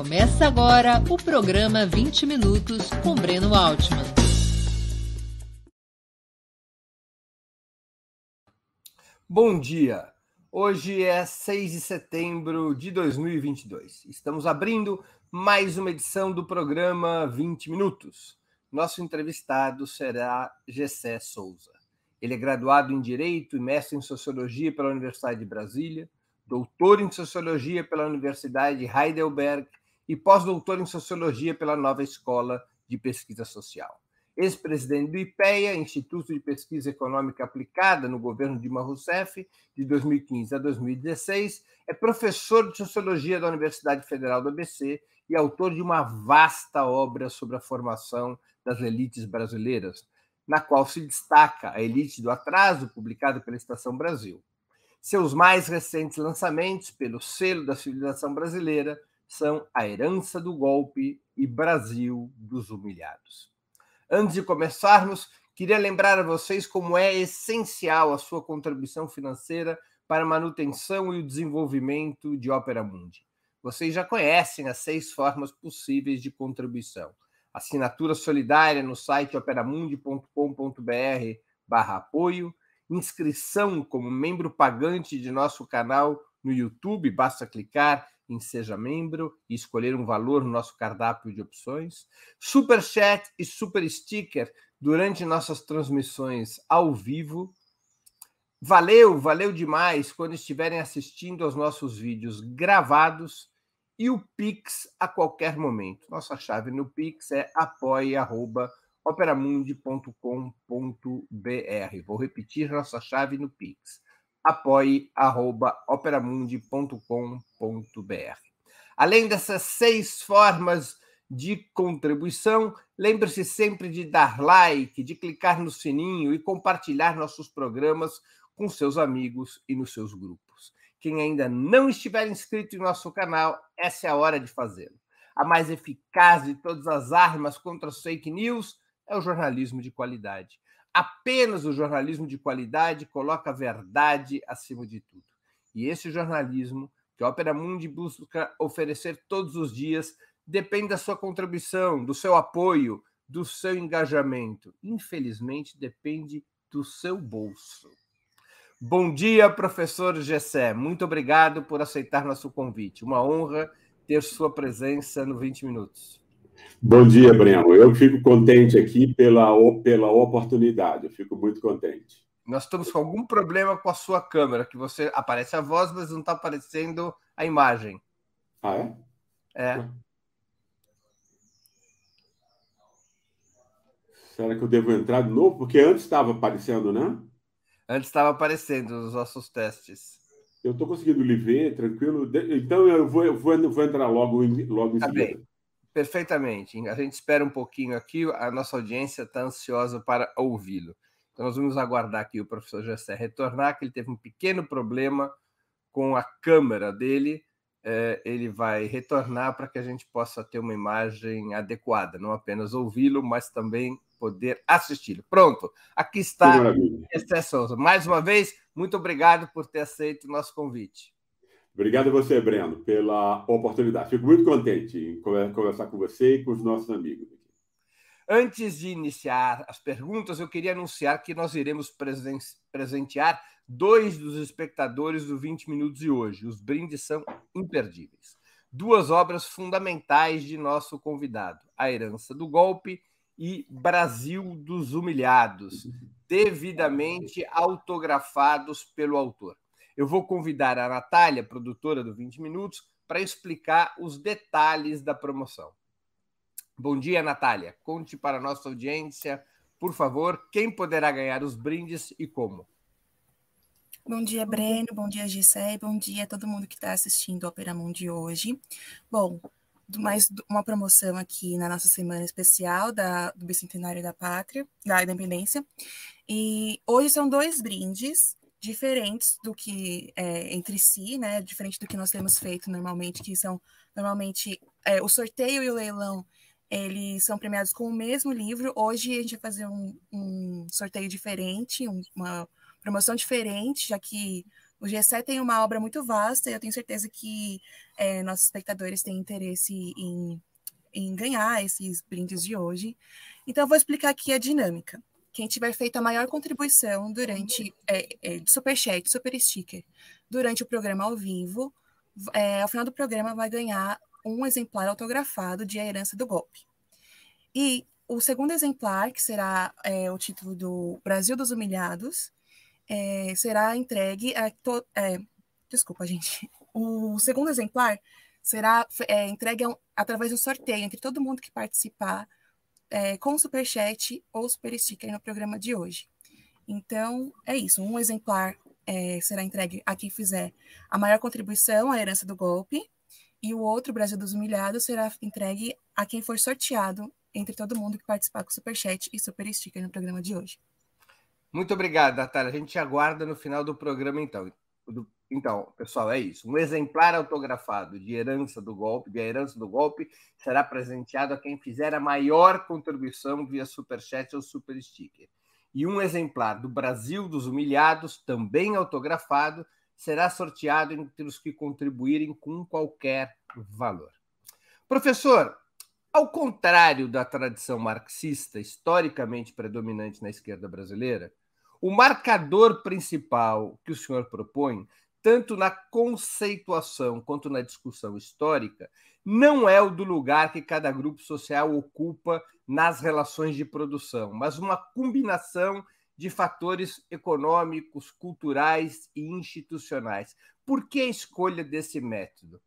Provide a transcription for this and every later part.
Começa agora o programa 20 Minutos com Breno Altman. Bom dia! Hoje é 6 de setembro de 2022. Estamos abrindo mais uma edição do programa 20 Minutos. Nosso entrevistado será Gessé Souza. Ele é graduado em Direito e mestre em Sociologia pela Universidade de Brasília, doutor em Sociologia pela Universidade de Heidelberg e pós-doutor em Sociologia pela Nova Escola de Pesquisa Social. Ex-presidente do IPEA, Instituto de Pesquisa Econômica Aplicada no governo Dilma Rousseff, de 2015 a 2016, é professor de Sociologia da Universidade Federal do ABC e autor de uma vasta obra sobre a formação das elites brasileiras, na qual se destaca A Elite do Atraso, publicado pela Estação Brasil. Seus mais recentes lançamentos, pelo selo da civilização brasileira, são A Herança do Golpe e Brasil dos Humilhados. Antes de começarmos, queria lembrar a vocês como é essencial a sua contribuição financeira para a manutenção e o desenvolvimento de Ópera Mundi. Vocês já conhecem as seis formas possíveis de contribuição. Assinatura solidária no site operamundi.com.br barra apoio, inscrição como membro pagante de nosso canal no YouTube, basta clicar em Seja Membro e escolher um valor no nosso cardápio de opções. Super Chat e Super Sticker durante nossas transmissões ao vivo. Valeu, valeu demais quando estiverem assistindo aos nossos vídeos gravados e o Pix a qualquer momento. Nossa chave no Pix é apoia.com operamundi.com.br. Vou repetir nossa chave no Pix. apoie.operamundi.com.br. Além dessas seis formas de contribuição, lembre-se sempre de dar like, de clicar no sininho e compartilhar nossos programas com seus amigos e nos seus grupos. Quem ainda não estiver inscrito em nosso canal, essa é a hora de fazê-lo. A mais eficaz de todas as armas contra as fake news é o jornalismo de qualidade. Apenas o jornalismo de qualidade coloca a verdade acima de tudo. E esse jornalismo que a Opera Mundi busca oferecer todos os dias depende da sua contribuição, do seu apoio, do seu engajamento. Infelizmente, depende do seu bolso. Bom dia, professor Gessé. Muito obrigado por aceitar nosso convite. Uma honra ter sua presença no 20 Minutos. Bom dia, Breno. Eu fico contente aqui pela, pela oportunidade, eu fico muito contente. Nós estamos com algum problema com a sua câmera, que você aparece a voz, mas não está aparecendo a imagem. Ah, é? É. Será que eu devo entrar de novo? Porque antes estava aparecendo, né? Antes estava aparecendo os nossos testes. Eu estou conseguindo lhe ver, tranquilo. Então eu vou, eu vou, vou entrar logo, logo em tá seguida. Bem. Perfeitamente. A gente espera um pouquinho aqui, a nossa audiência está ansiosa para ouvi-lo. Então, nós vamos aguardar aqui o professor Gessé retornar, que ele teve um pequeno problema com a câmera dele. É, ele vai retornar para que a gente possa ter uma imagem adequada, não apenas ouvi-lo, mas também poder assisti-lo. Pronto, aqui está Gessé Souza. Mais uma vez, muito obrigado por ter aceito o nosso convite. Obrigado a você, Breno, pela oportunidade. Fico muito contente em conversar com você e com os nossos amigos. Antes de iniciar as perguntas, eu queria anunciar que nós iremos presentear dois dos espectadores do 20 Minutos de hoje. Os brindes são imperdíveis. Duas obras fundamentais de nosso convidado: A Herança do Golpe e Brasil dos Humilhados, devidamente autografados pelo autor. Eu vou convidar a Natália, produtora do 20 Minutos, para explicar os detalhes da promoção. Bom dia, Natália. Conte para a nossa audiência, por favor, quem poderá ganhar os brindes e como. Bom dia, Breno. Bom dia, Gisele. Bom dia a todo mundo que está assistindo o Opera Mundi hoje. Bom, mais uma promoção aqui na nossa semana especial da, do Bicentenário da Pátria, da Independência. E hoje são dois brindes diferentes do que é, entre si, né? Diferente do que nós temos feito normalmente, que são normalmente é, o sorteio e o leilão, eles são premiados com o mesmo livro. Hoje a gente vai fazer um, um sorteio diferente, um, uma promoção diferente, já que O GSE tem uma obra muito vasta e eu tenho certeza que é, nossos espectadores têm interesse em, em ganhar esses brindes de hoje. Então, eu vou explicar aqui a dinâmica. Quem tiver feito a maior contribuição durante é, é, de Superchat, Super Sticker, durante o programa ao vivo, é, ao final do programa vai ganhar um exemplar autografado de A Herança do Golpe. E o segundo exemplar, que será é, o título do Brasil dos Humilhados, é, será entregue a. To, é, desculpa, gente. O segundo exemplar será é, entregue a, através do sorteio entre todo mundo que participar é, com Superchat ou Super Sticker no programa de hoje. Então, é isso. Um exemplar é, será entregue a quem fizer a maior contribuição à herança do golpe, e o outro, Brasil dos Humilhados, será entregue a quem for sorteado entre todo mundo que participar com Superchat e Super Sticker no programa de hoje. Muito obrigado, Natália. A gente aguarda no final do programa, então. Então, pessoal, é isso. Um exemplar autografado de herança do golpe, de herança do golpe, será presenteado a quem fizer a maior contribuição via Superchat ou Super Sticker. E um exemplar do Brasil dos Humilhados, também autografado, será sorteado entre os que contribuírem com qualquer valor. Professor, ao contrário da tradição marxista historicamente predominante na esquerda brasileira, o marcador principal que o senhor propõe, tanto na conceituação quanto na discussão histórica, não é o do lugar que cada grupo social ocupa nas relações de produção, mas uma combinação de fatores econômicos, culturais e institucionais. Por que a escolha desse método?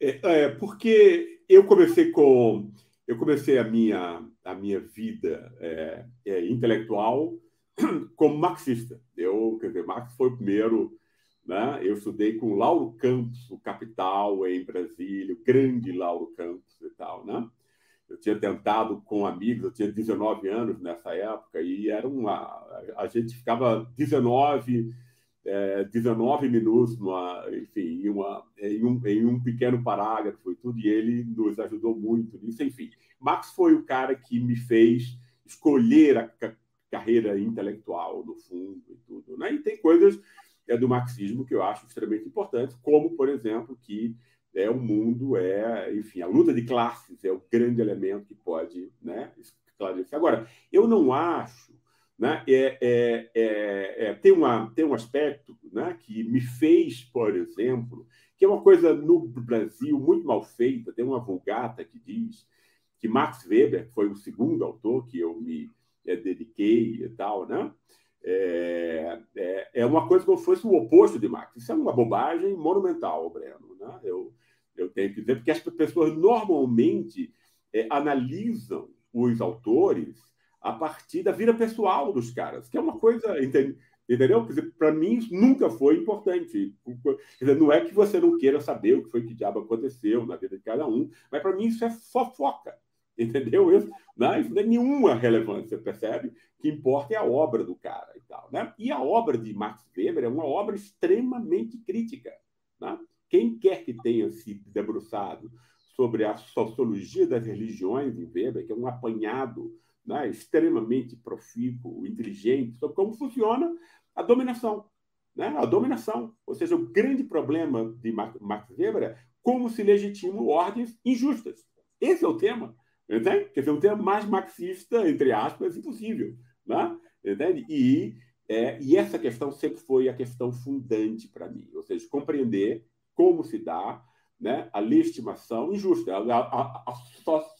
É, é, porque eu comecei com eu comecei a minha a minha vida é, é, intelectual como marxista. Eu, quer dizer, Marx foi o primeiro, né? Eu estudei com Lauro Campos, o Capital em Brasília, o grande Lauro Campos e tal, né? Eu tinha tentado com amigos, eu tinha 19 anos nessa época e era uma a gente ficava 19 é, 19 minutos, numa, enfim, em, uma, em, um, em um pequeno parágrafo e tudo, e ele nos ajudou muito nisso. Enfim, Marx foi o cara que me fez escolher a carreira intelectual, no fundo, e tudo. Né? E tem coisas é, do marxismo que eu acho extremamente importantes, como, por exemplo, que é, o mundo é, enfim, a luta de classes é o grande elemento que pode né, esclarecer. Agora, eu não acho né? É, é, é, é, tem, uma, tem um aspecto né, que me fez, por exemplo, que é uma coisa no Brasil muito mal feita, tem uma vulgata que diz que Max Weber, foi o segundo autor que eu me é, dediquei e tal, né? É, é, é, uma coisa como se fosse o oposto de Marx. Isso é uma bobagem monumental, Breno. Né? Eu, eu tenho que dizer, porque as pessoas normalmente é, analisam os autores a partir da vida pessoal dos caras, que é uma coisa, entendeu? Para mim, isso nunca foi importante. Dizer, não é que você não queira saber o que foi que diabo aconteceu na vida de cada um, mas para mim isso é fofoca, entendeu? Isso, né? isso não é nenhuma relevância, percebe? O que importa é a obra do cara e tal. Né? E a obra de Max Weber é uma obra extremamente crítica. Né? Quem quer que tenha se debruçado sobre a sociologia das religiões em Weber, que é um apanhado né, extremamente profícuo, inteligente, sobre como funciona a dominação. Né? A dominação. Ou seja, o grande problema de Max Weber é como se legitimam ordens injustas. Esse é o tema. Entende? Quer dizer, um tema mais marxista, entre aspas, impossível. Né? Entende? E, é, e essa questão sempre foi a questão fundante para mim. Ou seja, compreender como se dá né, a legitimação injusta. A, a, a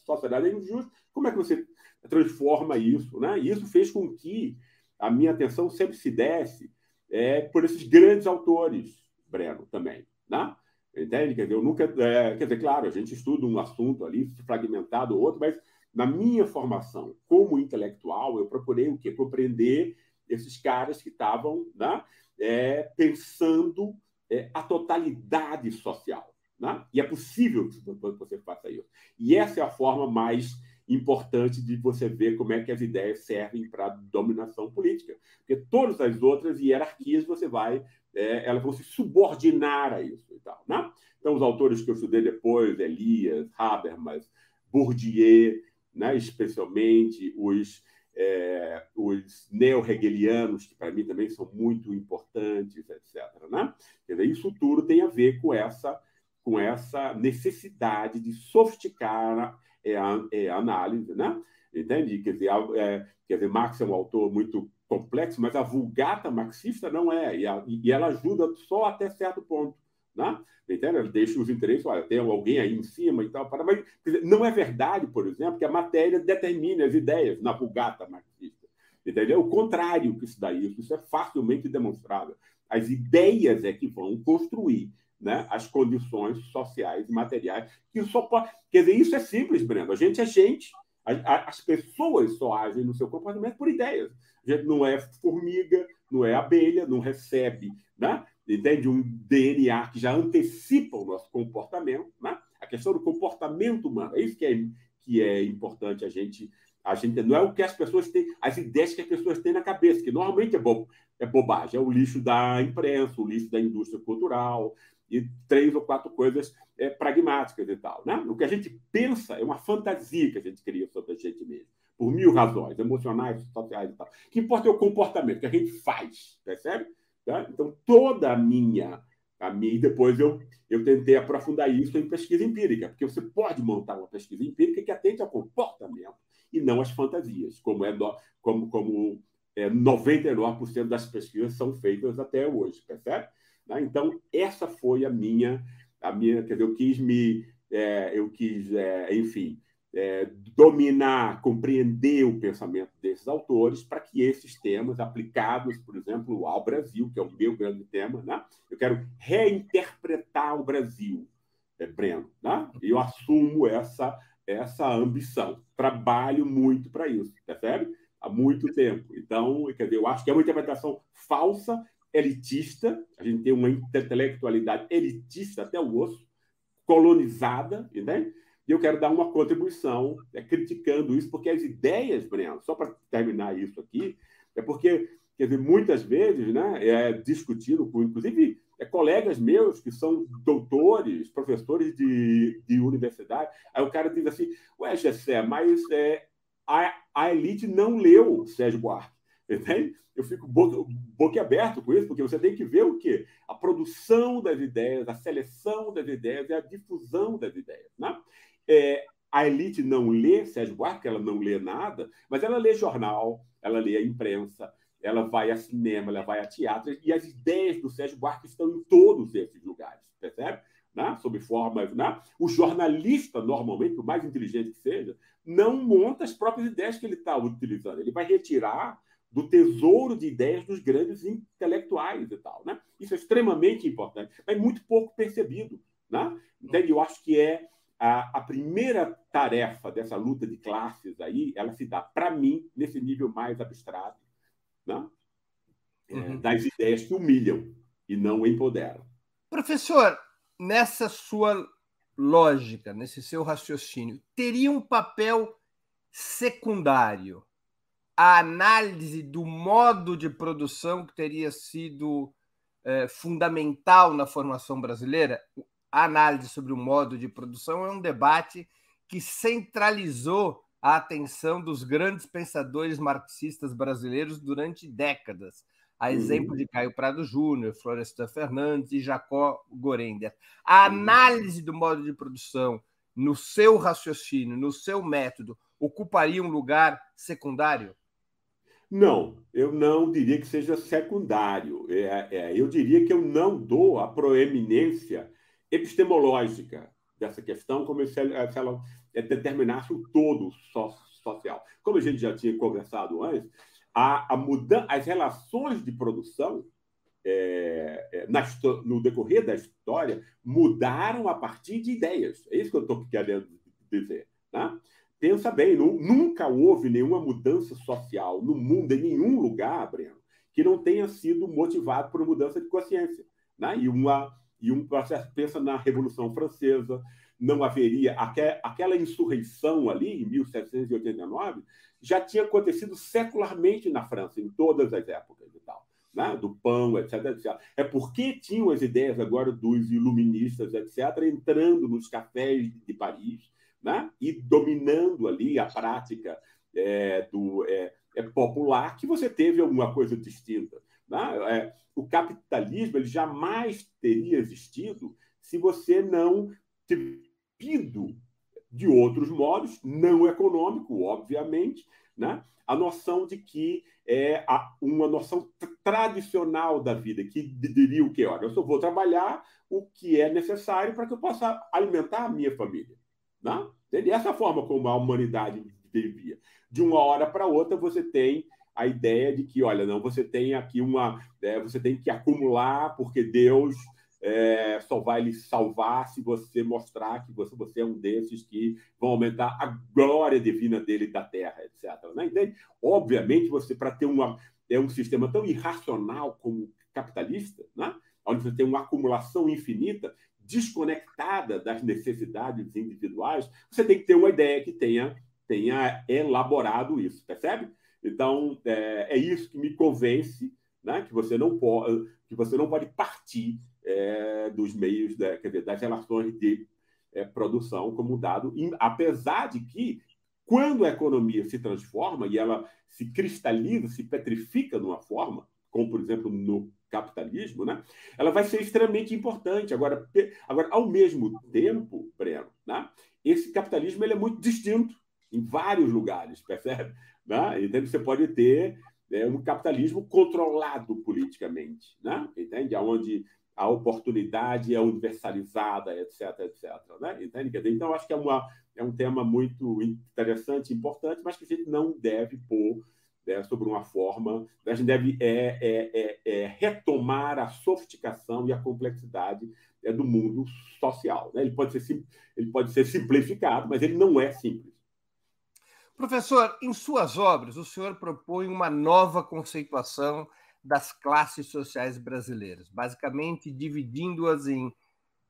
sociedade é injusta. Como é que você transforma isso, né? Isso fez com que a minha atenção sempre se desse é, por esses grandes autores, Breno, também, né? Entende? Quer dizer, eu nunca. É, quer dizer, claro, a gente estuda um assunto ali, fragmentado ou outro, mas na minha formação como intelectual, eu procurei o quê? Compreender esses caras que estavam né, é, pensando é, a totalidade social. Né? E é possível que você faça isso. E essa é a forma mais importante de você ver como é que as ideias servem para dominação política. Porque todas as outras hierarquias você vai, é, elas vão se subordinar a isso e tal. Né? Então, os autores que eu estudei depois, Elias, Habermas, Bourdieu, né, especialmente os é, os neo-hegelianos, que para mim também são muito importantes, etc. Né? Quer dizer, isso tudo tem a ver com essa, com essa necessidade de sofisticar é, a, é, a análise, né? entende? Quer dizer, é, quer dizer, Marx é um autor muito complexo, mas a vulgata marxista não é, e, a, e ela ajuda só até certo ponto. Né? Entende? Ela deixa os interesses, olha, tem alguém aí em cima e tal. Para, mas dizer, não é verdade, por exemplo, que a matéria determine as ideias na vulgata marxista. Entendeu? O contrário que isso daí, isso é facilmente demonstrável. As ideias é que vão construir né, as condições sociais e materiais que só pode. Quer dizer, isso é simples, Breno. A gente é gente. As pessoas só agem no seu comportamento por ideias. Não é formiga, não é abelha, não recebe né? entende? Um DNA que já antecipa o nosso comportamento, né? A questão do comportamento humano, é isso que é, que é importante a gente a gente não é o que as pessoas têm, as ideias que as pessoas têm na cabeça, que normalmente é, bo, é bobagem, é o lixo da imprensa, o lixo da indústria cultural e três ou quatro coisas é, pragmáticas e tal, né? O que a gente pensa é uma fantasia que a gente cria sobre a gente mesmo, por mil razões, emocionais, sociais e tal. O que importa é o comportamento que a gente faz, percebe? Tá? Então, toda a minha, a minha. E depois eu, eu tentei aprofundar isso em pesquisa empírica, porque você pode montar uma pesquisa empírica que atende ao comportamento e não às fantasias, como é como, como é, 99% das pesquisas são feitas até hoje, percebe? Tá? Então, essa foi a minha. A minha quer dizer, eu quis me. É, eu quis, é, enfim, é, dominar, compreender o pensamento desses autores para que esses temas aplicados, por exemplo, ao Brasil, que é o meu grande tema, né? eu quero reinterpretar o Brasil, é, Breno. Né? Eu assumo essa, essa ambição. Trabalho muito para isso, percebe? Há muito tempo. Então, quer dizer, eu acho que é uma interpretação falsa, elitista, a gente tem uma intelectualidade elitista até o osso, colonizada, entende? E eu quero dar uma contribuição é, criticando isso, porque as ideias, Breno, só para terminar isso aqui, é porque, quer dizer, muitas vezes, né, é discutido com, inclusive, é, colegas meus que são doutores, professores de, de universidade, aí o cara diz assim, ué, Gessé, mas é, a, a elite não leu Sérgio Buarque, entende? Eu fico boca, aberto com isso, porque você tem que ver o quê? A produção das ideias, a seleção das ideias e a difusão das ideias, né? É, a elite não lê Sérgio Buarque, ela não lê nada, mas ela lê jornal, ela lê a imprensa, ela vai a cinema, ela vai a teatro, e as ideias do Sérgio Buarque estão em todos esses lugares, percebe? Né? Sob formas. Né? O jornalista, normalmente, por mais inteligente que seja, não monta as próprias ideias que ele está utilizando. Ele vai retirar do tesouro de ideias dos grandes intelectuais e tal. Né? Isso é extremamente importante, mas muito pouco percebido. Né? Então, eu acho que é a, a primeira tarefa dessa luta de classes aí, ela se dá, para mim, nesse nível mais abstrato, né? É, uhum. das ideias que humilham e não empoderam. Professor, nessa sua lógica, nesse seu raciocínio, teria um papel secundário a análise do modo de produção que teria sido é, fundamental na formação brasileira? a análise sobre o modo de produção é um debate que centralizou a atenção dos grandes pensadores marxistas brasileiros durante décadas, a exemplo uhum. de Caio Prado Júnior, Florestan Fernandes e Jacó Gorender. A uhum. análise do modo de produção, no seu raciocínio, no seu método, ocuparia um lugar secundário? Não, eu não diria que seja secundário. É, é, eu diria que eu não dou a proeminência epistemológica dessa questão, como se ela, se ela determinasse o todo social. Como a gente já tinha conversado antes, a, a as relações de produção é, é, na, no decorrer da história mudaram a partir de ideias. É isso que eu estou querendo dizer. Né? Pensa bem, não, nunca houve nenhuma mudança social no mundo, em nenhum lugar, Breno, que não tenha sido motivado por mudança de consciência. Né? E uma e um processo, pensa na Revolução Francesa, não haveria aquela insurreição ali em 1789 já tinha acontecido secularmente na França em todas as épocas e tal, né? do pão, etc, etc. É porque tinham as ideias agora dos iluministas, etc, entrando nos cafés de Paris, né? E dominando ali a prática é, do é, é, popular que você teve alguma coisa distinta. Né? É, o capitalismo ele jamais teria existido se você não tido de outros modos, não econômico, obviamente, né? a noção de que é uma noção tradicional da vida, que diria o quê? Olha, eu só vou trabalhar o que é necessário para que eu possa alimentar a minha família. Né? Essa forma como a humanidade vivia. De uma hora para outra, você tem a ideia de que, olha, não, você tem aqui uma. É, você tem que acumular, porque Deus é, só vai lhe salvar se você mostrar que você, você é um desses que vão aumentar a glória divina dele da terra, etc. Né? Entende? Obviamente, você, para ter uma, é um sistema tão irracional como capitalista, né? onde você tem uma acumulação infinita, desconectada das necessidades individuais, você tem que ter uma ideia que tenha, tenha elaborado isso, percebe? Então, é, é isso que me convence né? que, você não pode, que você não pode partir é, dos meios, da, quer dizer, das relações de é, produção como dado, apesar de que, quando a economia se transforma e ela se cristaliza, se petrifica numa forma, como, por exemplo, no capitalismo, né? ela vai ser extremamente importante. Agora, agora ao mesmo tempo, Breno, né? esse capitalismo ele é muito distinto em vários lugares, percebe? Né? Então, você pode ter é, um capitalismo controlado politicamente, né? entende? Onde a oportunidade é universalizada, etc, etc. Né? Entende? Então, acho que é, uma, é um tema muito interessante, importante, mas que a gente não deve pôr né, sobre uma forma. A gente deve é, é, é, é retomar a sofisticação e a complexidade é, do mundo social. Né? Ele, pode ser, ele pode ser simplificado, mas ele não é simples. Professor, em suas obras, o senhor propõe uma nova conceituação das classes sociais brasileiras, basicamente dividindo-as em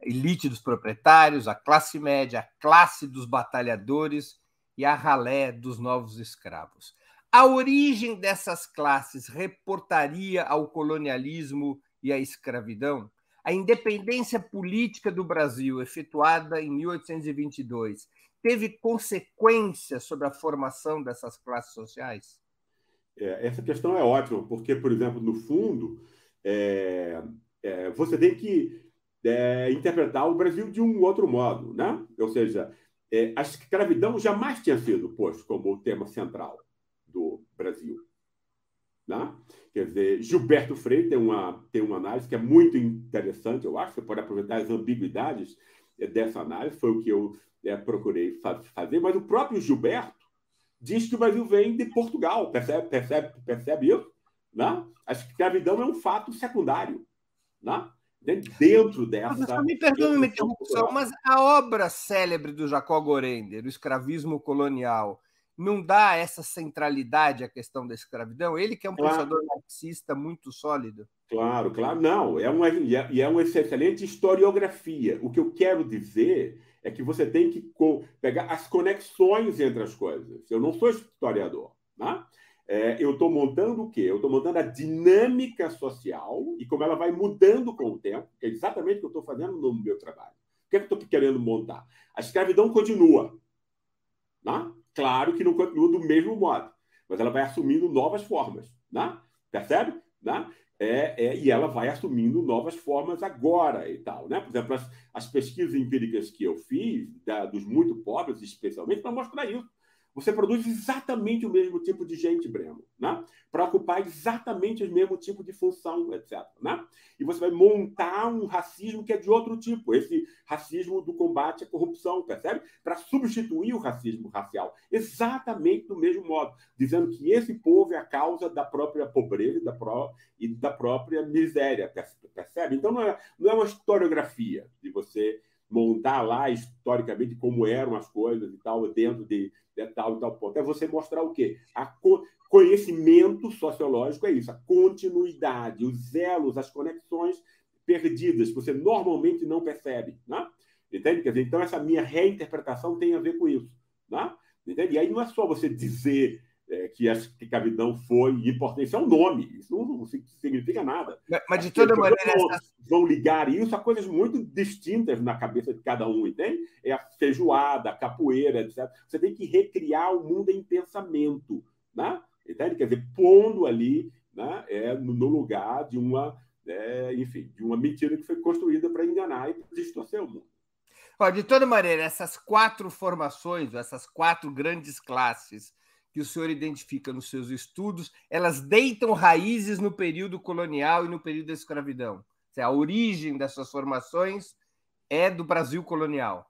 elite dos proprietários, a classe média, a classe dos batalhadores e a ralé dos novos escravos. A origem dessas classes reportaria ao colonialismo e à escravidão? A independência política do Brasil, efetuada em 1822, teve consequências sobre a formação dessas classes sociais? É, essa questão é ótima, porque, por exemplo, no fundo, é, é, você tem que é, interpretar o Brasil de um outro modo, né? Ou seja, é, a escravidão jamais tinha sido posto como tema central do Brasil. Né? Quer dizer, Gilberto Freire tem uma, tem uma análise que é muito interessante, eu acho, você pode aproveitar as ambiguidades dessa análise, foi o que eu é, procurei fazer, mas o próprio Gilberto diz que o Brasil vem de Portugal. Percebe, percebe, percebe isso? Né? A escravidão é um fato secundário. Né? Dentro dessa. Mas, me perdoe uma interrupção, mas a obra célebre do Jacó Gorender, o escravismo colonial, não dá essa centralidade à questão da escravidão? Ele que é um claro. pensador marxista muito sólido. Claro, claro. Não, é uma, e é, é uma excelente historiografia. O que eu quero dizer é que você tem que pegar as conexões entre as coisas. Eu não sou historiador. Né? É, eu estou montando o quê? Eu estou montando a dinâmica social e como ela vai mudando com o tempo, que é exatamente o que eu estou fazendo no meu trabalho. O que, é que eu estou querendo montar? A escravidão continua. Né? Claro que não continua do mesmo modo, mas ela vai assumindo novas formas. Né? Percebe? Né? É, é, e ela vai assumindo novas formas agora e tal. Né? Por exemplo, as, as pesquisas empíricas que eu fiz, da, dos muito pobres, especialmente, para mostrar isso. Você produz exatamente o mesmo tipo de gente, Breno, né? para ocupar exatamente o mesmo tipo de função, etc. Né? E você vai montar um racismo que é de outro tipo, esse racismo do combate à corrupção, percebe? Para substituir o racismo racial, exatamente do mesmo modo, dizendo que esse povo é a causa da própria pobreza da pró e da própria miséria, percebe? Então não é, não é uma historiografia de você montar lá historicamente como eram as coisas e tal, dentro de, de tal e tal ponto. É você mostrar o quê? A co conhecimento sociológico é isso, a continuidade, os elos, as conexões perdidas que você normalmente não percebe. Né? Entende? Quer dizer, então, essa minha reinterpretação tem a ver com isso. Né? Entende? E aí não é só você dizer é, que a escravidão foi importante. Isso é um nome, isso não, não significa nada. Mas, de toda maneira. Essa... vão ligar isso a coisas muito distintas na cabeça de cada um, entende? É a feijoada, a capoeira, etc. Você tem que recriar o mundo em pensamento. Né? Entende? Quer dizer, pondo ali né, é, no lugar de uma, é, enfim, de uma mentira que foi construída para enganar e distorcer o mundo. De toda maneira, essas quatro formações, essas quatro grandes classes que o senhor identifica nos seus estudos, elas deitam raízes no período colonial e no período da escravidão. A origem dessas formações é do Brasil colonial.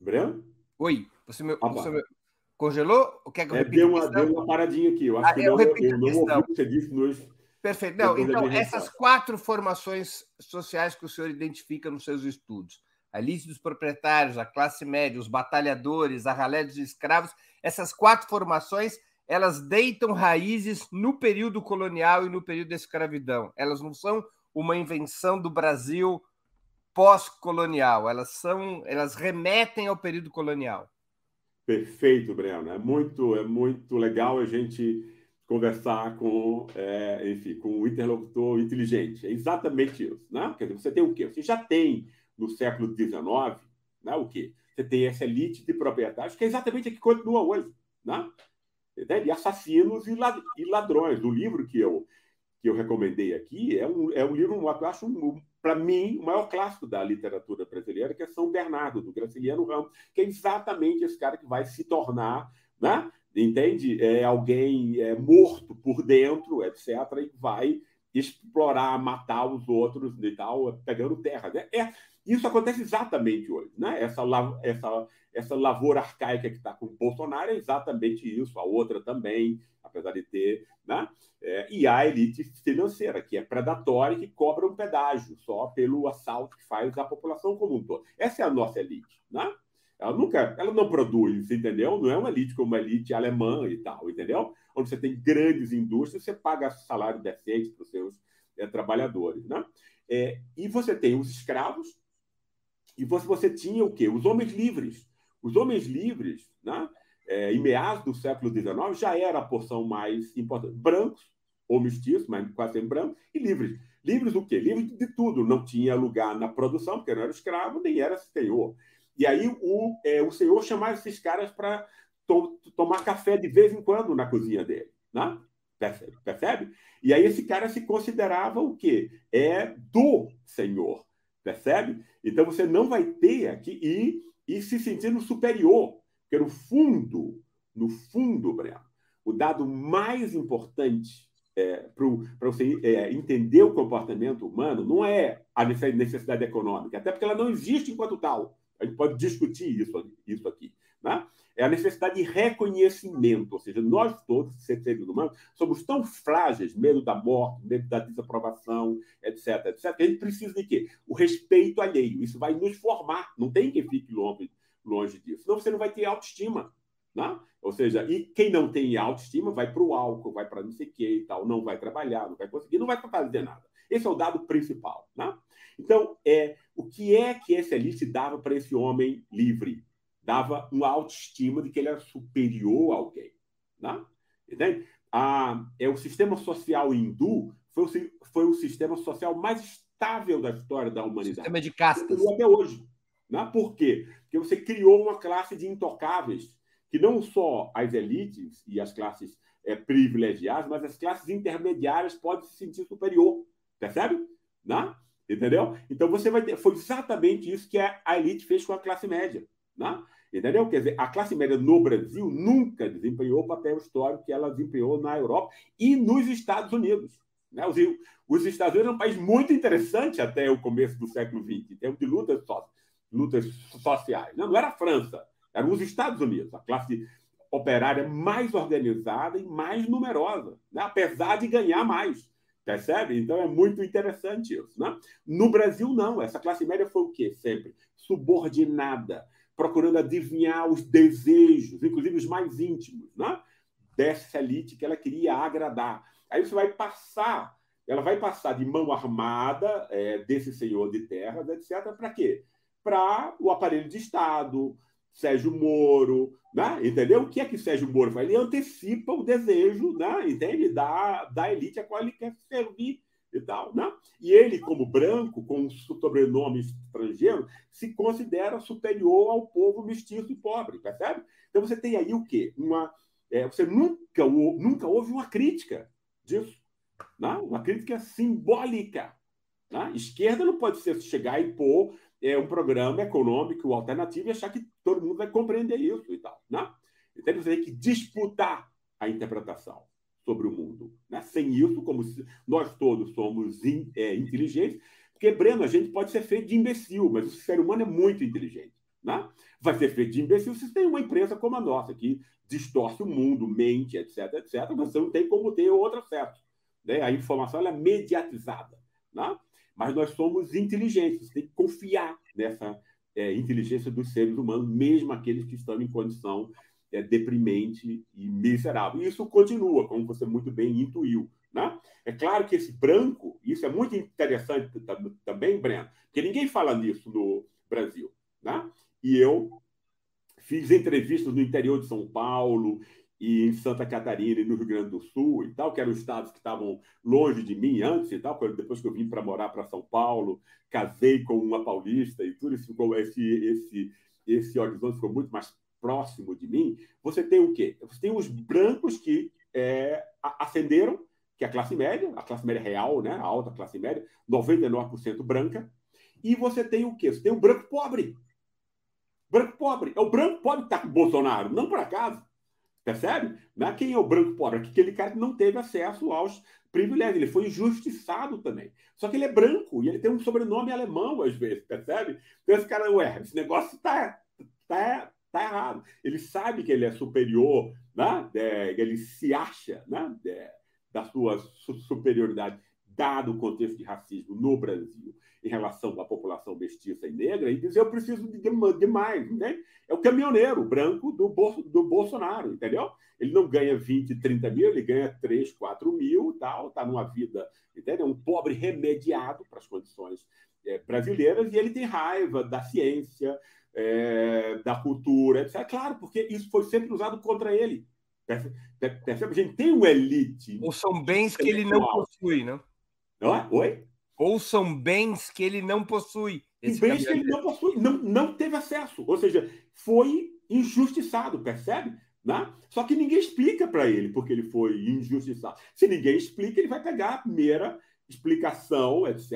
Breno? Oi, você me, ah, você me congelou? O que é que eu é, deu, uma, deu uma paradinha aqui. Eu acho ah, que eu, não, eu não ouvi o que você disse nos. Perfeito. Não, então, essas quatro formações sociais que o senhor identifica nos seus estudos, a elite dos proprietários, a classe média, os batalhadores, a ralé dos escravos, essas quatro formações, elas deitam raízes no período colonial e no período da escravidão. Elas não são uma invenção do Brasil pós-colonial, elas são, elas remetem ao período colonial. Perfeito, Breno. É muito, é muito legal a gente conversar com, é, enfim, com um interlocutor inteligente. É exatamente isso, né? Quer dizer, você tem o quê? Você já tem no século XIX, né? O quê? Você tem essa elite de proprietários que é exatamente a que continua hoje, né? E assassinos e ladrões. O livro que eu que eu recomendei aqui é um, é um livro eu acho um, para mim, o maior clássico da literatura brasileira, que é São Bernardo, do Graciliano Ramos, que é exatamente esse cara que vai se tornar, né? entende? É alguém é, morto por dentro, etc., e vai explorar, matar os outros e tal, pegando terra. Né? É, isso acontece exatamente hoje. Né? Essa, essa, essa lavoura arcaica que está com o Bolsonaro é exatamente isso, a outra também, apesar de ter. Né? É, e a elite financeira, que é predatória e que cobra um pedágio só pelo assalto que faz à população como um todo. Essa é a nossa elite. Né? Ela nunca, ela não produz, entendeu? Não é uma elite como a elite alemã e tal, entendeu? Onde você tem grandes indústrias, você paga salário decente para os seus é, trabalhadores, né? É, e você tem os escravos, e você, você tinha o quê? Os homens livres. Os homens livres, né? É, em meados do século XIX, já era a porção mais importante. Brancos, ou mestiços, mas quase sempre brancos, e livres. Livres do quê? Livres de tudo. Não tinha lugar na produção, porque não era escravo, nem era senhor. E aí o, é, o senhor chamava esses caras para to tomar café de vez em quando na cozinha dele. Né? Percebe? Percebe? E aí esse cara se considerava o quê? É do senhor. Percebe? Então você não vai ter aqui e, e se sentindo superior. Porque no fundo, no fundo, Breno, o dado mais importante é, para você é, entender o comportamento humano não é a necessidade econômica, até porque ela não existe enquanto tal. A gente pode discutir isso, isso aqui. Né? É a necessidade de reconhecimento, ou seja, nós todos, seres humanos, somos tão frágeis, medo da morte, medo da desaprovação, etc, etc, que a gente precisa de quê? O respeito alheio. Isso vai nos formar, não tem quem fique longe, longe disso. Senão você não vai ter autoestima. Né? Ou seja, e quem não tem autoestima vai para o álcool, vai para não sei o que e tal, não vai trabalhar, não vai conseguir, não vai fazer nada. Esse é o dado principal. Né? Então, é, o que é que esse elite dava para esse homem livre? Dava uma autoestima de que ele era superior a alguém. Né? Entende? É, o sistema social hindu foi o, foi o sistema social mais estável da história da humanidade. Sistema de castas. Até hoje. Né? Por quê? Porque você criou uma classe de intocáveis que não só as elites e as classes é, privilegiadas, mas as classes intermediárias podem se sentir superior. Percebe? Né? Entendeu? Então você vai ter. Foi exatamente isso que a elite fez com a classe média. Né? Entendeu? Quer dizer, a classe média no Brasil nunca desempenhou o papel histórico que ela desempenhou na Europa e nos Estados Unidos. Né? Os, os Estados Unidos é um país muito interessante até o começo do século XX, em termos de lutas, so, lutas sociais. Não, não era a França, eram os Estados Unidos, a classe operária mais organizada e mais numerosa, né? apesar de ganhar mais. Percebe? Então é muito interessante isso. Né? No Brasil, não. Essa classe média foi o quê? Sempre subordinada, procurando adivinhar os desejos, inclusive os mais íntimos, né? dessa elite que ela queria agradar. Aí você vai passar, ela vai passar de mão armada é, desse senhor de terras, etc., para quê? Para o aparelho de Estado, Sérgio Moro, né? entendeu? O que é que Sérgio Moro faz? Ele antecipa o desejo, né? entende? Da, da elite a qual ele quer servir, e tal, né? E ele, como branco, com um sobrenome estrangeiro, se considera superior ao povo mestiço e pobre, percebe? Então você tem aí o quê? Uma, é, você nunca, nunca houve uma crítica disso, né? uma crítica simbólica. Né? Esquerda não pode ser chegar e pôr é, um programa econômico alternativo e achar que todo mundo vai compreender isso e tal. Né? Então você tem que disputar a interpretação sobre o mundo. Né? Sem isso, como nós todos somos in, é, inteligentes, porque, Breno, a gente pode ser feito de imbecil, mas o ser humano é muito inteligente. Né? Vai ser feito de imbecil se tem uma empresa como a nossa, que distorce o mundo, mente, etc, etc, você não tem como ter outro acesso. Né? A informação é mediatizada. Né? Mas nós somos inteligentes, tem que confiar nessa é, inteligência dos seres humanos, mesmo aqueles que estão em condição é, deprimente e miserável. E isso continua, como você muito bem intuiu. Né? É claro que esse branco, isso é muito interessante também, Breno, porque ninguém fala nisso no Brasil. Né? E eu fiz entrevistas no interior de São Paulo e em Santa Catarina e no Rio Grande do Sul e tal, que eram estados que estavam longe de mim antes e tal, depois que eu vim para morar para São Paulo, casei com uma paulista e tudo isso ficou esse esse esse horizonte ficou muito mais próximo de mim. Você tem o quê? Você tem os brancos que é, ascenderam, que é a classe média, a classe média real, né, a alta classe média, 99% branca, e você tem o quê? Você tem o branco pobre. Branco pobre. É o branco pobre que está com o Bolsonaro, não por acaso. Percebe? Não é quem é o branco pobre, é aquele cara que não teve acesso aos privilégios. Ele foi injustiçado também. Só que ele é branco e ele tem um sobrenome alemão, às vezes, percebe? Então esse cara, ué, esse negócio está tá, tá errado. Ele sabe que ele é superior, né? É, ele se acha né? É, da sua superioridade, dado o contexto de racismo no Brasil em relação à população mestiça e negra e dizer eu preciso de, de mais. Né? É o caminhoneiro branco do, Bolso, do Bolsonaro, entendeu? Ele não ganha 20, 30 mil, ele ganha 3, 4 mil, tal, está numa vida, entendeu? Um pobre remediado para as condições é, brasileiras e ele tem raiva da ciência, é, da cultura, etc. É claro, porque isso foi sempre usado contra ele. Percebe? A gente tem uma elite. Ou são bens que ele não possui, não? Não é? Oi? ou são bens que ele não possui. Esse bens que ele não possui, não, não teve acesso. Ou seja, foi injustiçado, percebe? Né? Só que ninguém explica para ele porque ele foi injustiçado. Se ninguém explica, ele vai pegar a primeira explicação, etc.,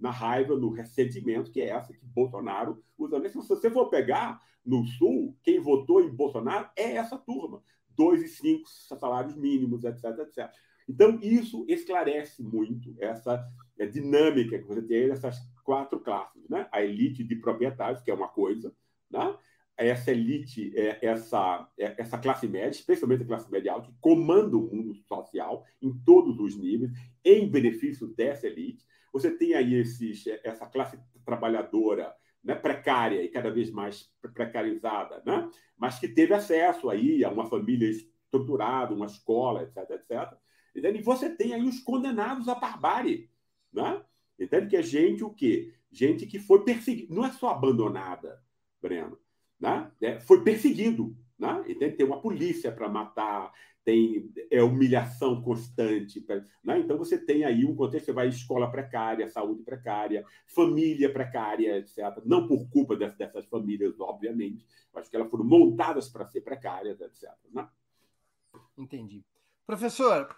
na raiva, no ressentimento, que é essa que Bolsonaro usa. Se você for pegar no Sul, quem votou em Bolsonaro é essa turma. Dois e cinco salários mínimos, etc., etc. Então, isso esclarece muito essa é, dinâmica que você tem nessas quatro classes. Né? A elite de proprietários, que é uma coisa, né? Essa elite, é, essa, é, essa classe média, especialmente a classe média alta, que comanda o mundo social em todos os níveis, em benefício dessa elite. Você tem aí esses, essa classe trabalhadora né, precária e cada vez mais precarizada, né? mas que teve acesso aí a uma família estruturada, uma escola, etc, etc. Entende? E você tem aí os condenados à barbárie. Né? Entende? Que é gente o quê? Gente que foi perseguida. Não é só abandonada, Breno. Né? É, foi perseguido. Né? Entende? Tem uma polícia para matar, tem é, humilhação constante. Né? Então, você tem aí um contexto, você vai escola precária, saúde precária, família precária, etc. Não por culpa dessas, dessas famílias, obviamente, mas que elas foram montadas para ser precárias, etc. Né? Entendi. Professor,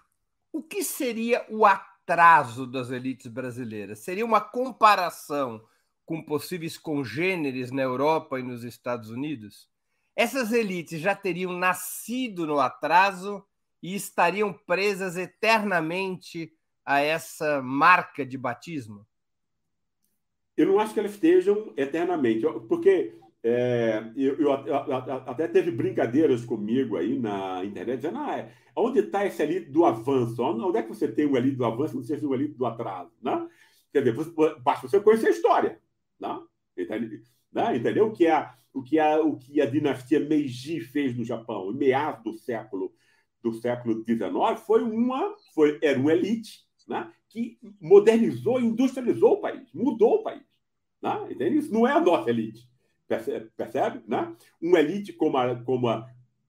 o que seria o atraso das elites brasileiras? Seria uma comparação com possíveis congêneres na Europa e nos Estados Unidos? Essas elites já teriam nascido no atraso e estariam presas eternamente a essa marca de batismo? Eu não acho que elas estejam eternamente, porque é, eu, eu, eu, até teve brincadeiras comigo aí na internet, dizendo: ah, é, onde está esse elite do avanço? Onde é que você tem o elite do avanço você tem o elite do atraso? Né? Quer dizer, basta você conhecer a história. Né? Entendeu? O, que a, o, que a, o que a dinastia Meiji fez no Japão, em meados do século do século XIX, foi uma, foi, era uma elite né? que modernizou, industrializou o país, mudou o país. Né? Entende? Isso não é a nossa elite. Percebe? percebe né? Uma elite como a, como a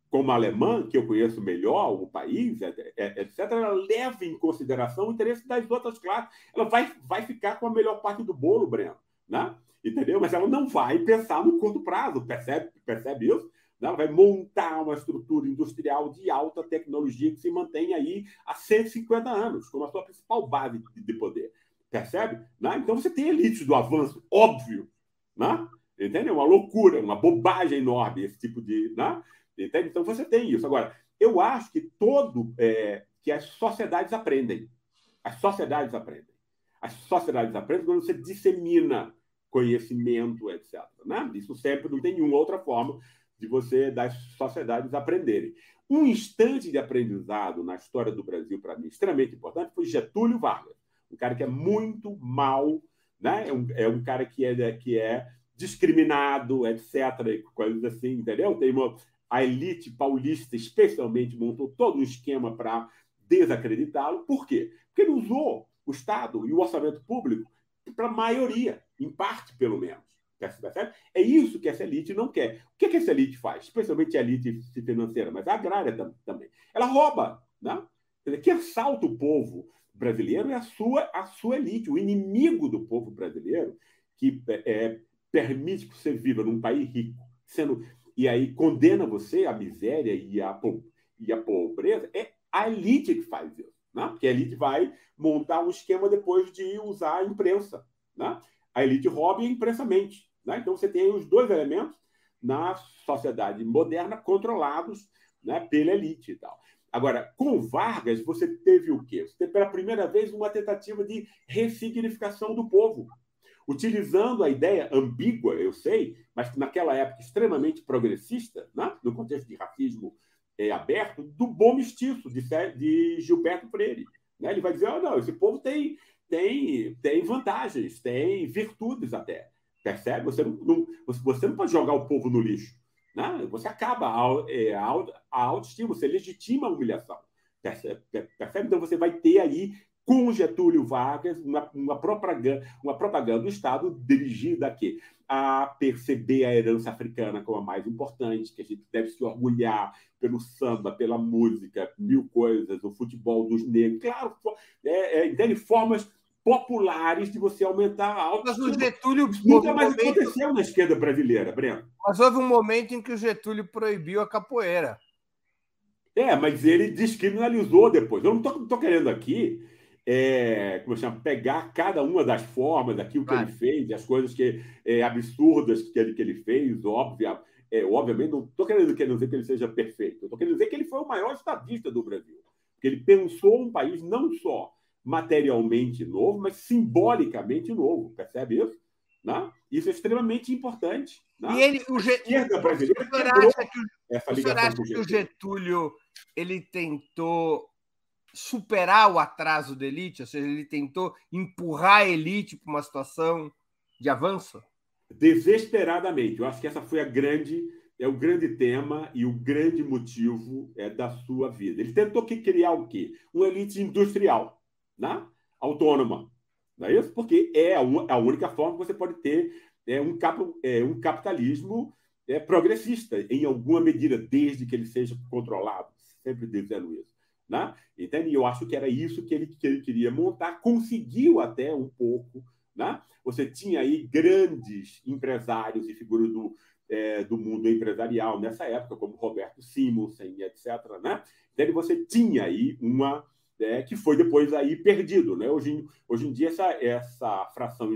como a alemã, que eu conheço melhor o país, etc., ela leva em consideração o interesse das outras classes. Ela vai, vai ficar com a melhor parte do bolo, Breno. Né? Entendeu? Mas ela não vai pensar no curto prazo, percebe, percebe isso? Ela vai montar uma estrutura industrial de alta tecnologia que se mantém aí há 150 anos, como a sua principal base de poder. Percebe? Né? Então você tem elites do avanço, óbvio. Né? Entendeu? Uma loucura, uma bobagem enorme esse tipo de. Né? Entende? Então você tem isso. Agora, eu acho que todo é, que as sociedades aprendem. As sociedades aprendem. As sociedades aprendem quando você dissemina conhecimento, etc. Né? Isso sempre não tem nenhuma outra forma de você das sociedades aprenderem. Um instante de aprendizado na história do Brasil, para mim, extremamente importante, foi Getúlio Vargas, um cara que é muito mal, né? é, um, é um cara que é, que é discriminado, etc., coisas assim, entendeu? Tem uma, a elite paulista, especialmente, montou todo um esquema para desacreditá-lo. Por quê? Porque ele usou o Estado e o orçamento público para a maioria, em parte, pelo menos. É isso que essa elite não quer. O que, é que essa elite faz? Especialmente a elite financeira, mas a agrária também. Ela rouba. Né? Quem assalta o povo brasileiro é a sua, a sua elite, o inimigo do povo brasileiro, que é, permite que você viva num país rico, sendo e aí condena você à miséria e à, e à pobreza, é a elite que faz isso. Né? Porque a elite vai montar um esquema depois de usar a imprensa. Né? A elite rouba e a imprensa mente. Né? Então você tem os dois elementos na sociedade moderna controlados né, pela elite e tal. Agora, com Vargas, você teve o quê? Você teve pela primeira vez uma tentativa de ressignificação do povo utilizando a ideia ambígua, eu sei, mas que naquela época extremamente progressista, né? no contexto de racismo é, aberto, do bom mestiço de, de Gilberto Freire. Né? Ele vai dizer: oh, não, esse povo tem, tem, tem vantagens, tem virtudes até. Percebe? Você não, não, você não pode jogar o povo no lixo. Né? Você acaba a, é, a, a autoestima, você legitima a humilhação. Percebe? Percebe? Então você vai ter aí com Getúlio Vargas, uma, uma, propaganda, uma propaganda do Estado dirigida a quê? A perceber a herança africana como a mais importante, que a gente deve se orgulhar pelo samba, pela música, mil coisas, o futebol dos negros. Claro, é, é, entende? Formas populares de você aumentar a alta. Mas o Getúlio. Nunca mais momento... aconteceu na esquerda brasileira, Breno. Mas houve um momento em que o Getúlio proibiu a capoeira. É, mas ele descriminalizou depois. Eu não estou querendo aqui é, como chama, pegar cada uma das formas daquilo que ele fez, as coisas que é, absurdas que ele, que ele fez, óbvia, é, obviamente, não estou querendo, querendo dizer que ele seja perfeito, estou querendo dizer que ele foi o maior estadista do Brasil, que ele pensou um país não só materialmente novo, mas simbolicamente novo, percebe isso? Né? Isso é extremamente importante. Né? E ele, o, Get... o brasileira acha que, o... essa ligação acha que o Getúlio ele tentou superar o atraso da elite, ou seja, ele tentou empurrar a elite para uma situação de avanço? Desesperadamente. Eu acho que essa foi a grande é o grande tema e o grande motivo é da sua vida. Ele tentou que criar o quê? Uma elite industrial, né? autônoma. Não é isso? Porque é a, a única forma que você pode ter é, um, cap, é, um capitalismo é, progressista, em alguma medida, desde que ele seja controlado. Sempre dizendo isso. Né? Entende? E eu acho que era isso que ele, que ele queria montar, conseguiu até um pouco. Né? Você tinha aí grandes empresários e figuras do, é, do mundo empresarial nessa época, como Roberto Simonsen, etc. Né? Então, você tinha aí uma. É, que foi depois aí perdido. Né? Hoje, hoje em dia, essa, essa fração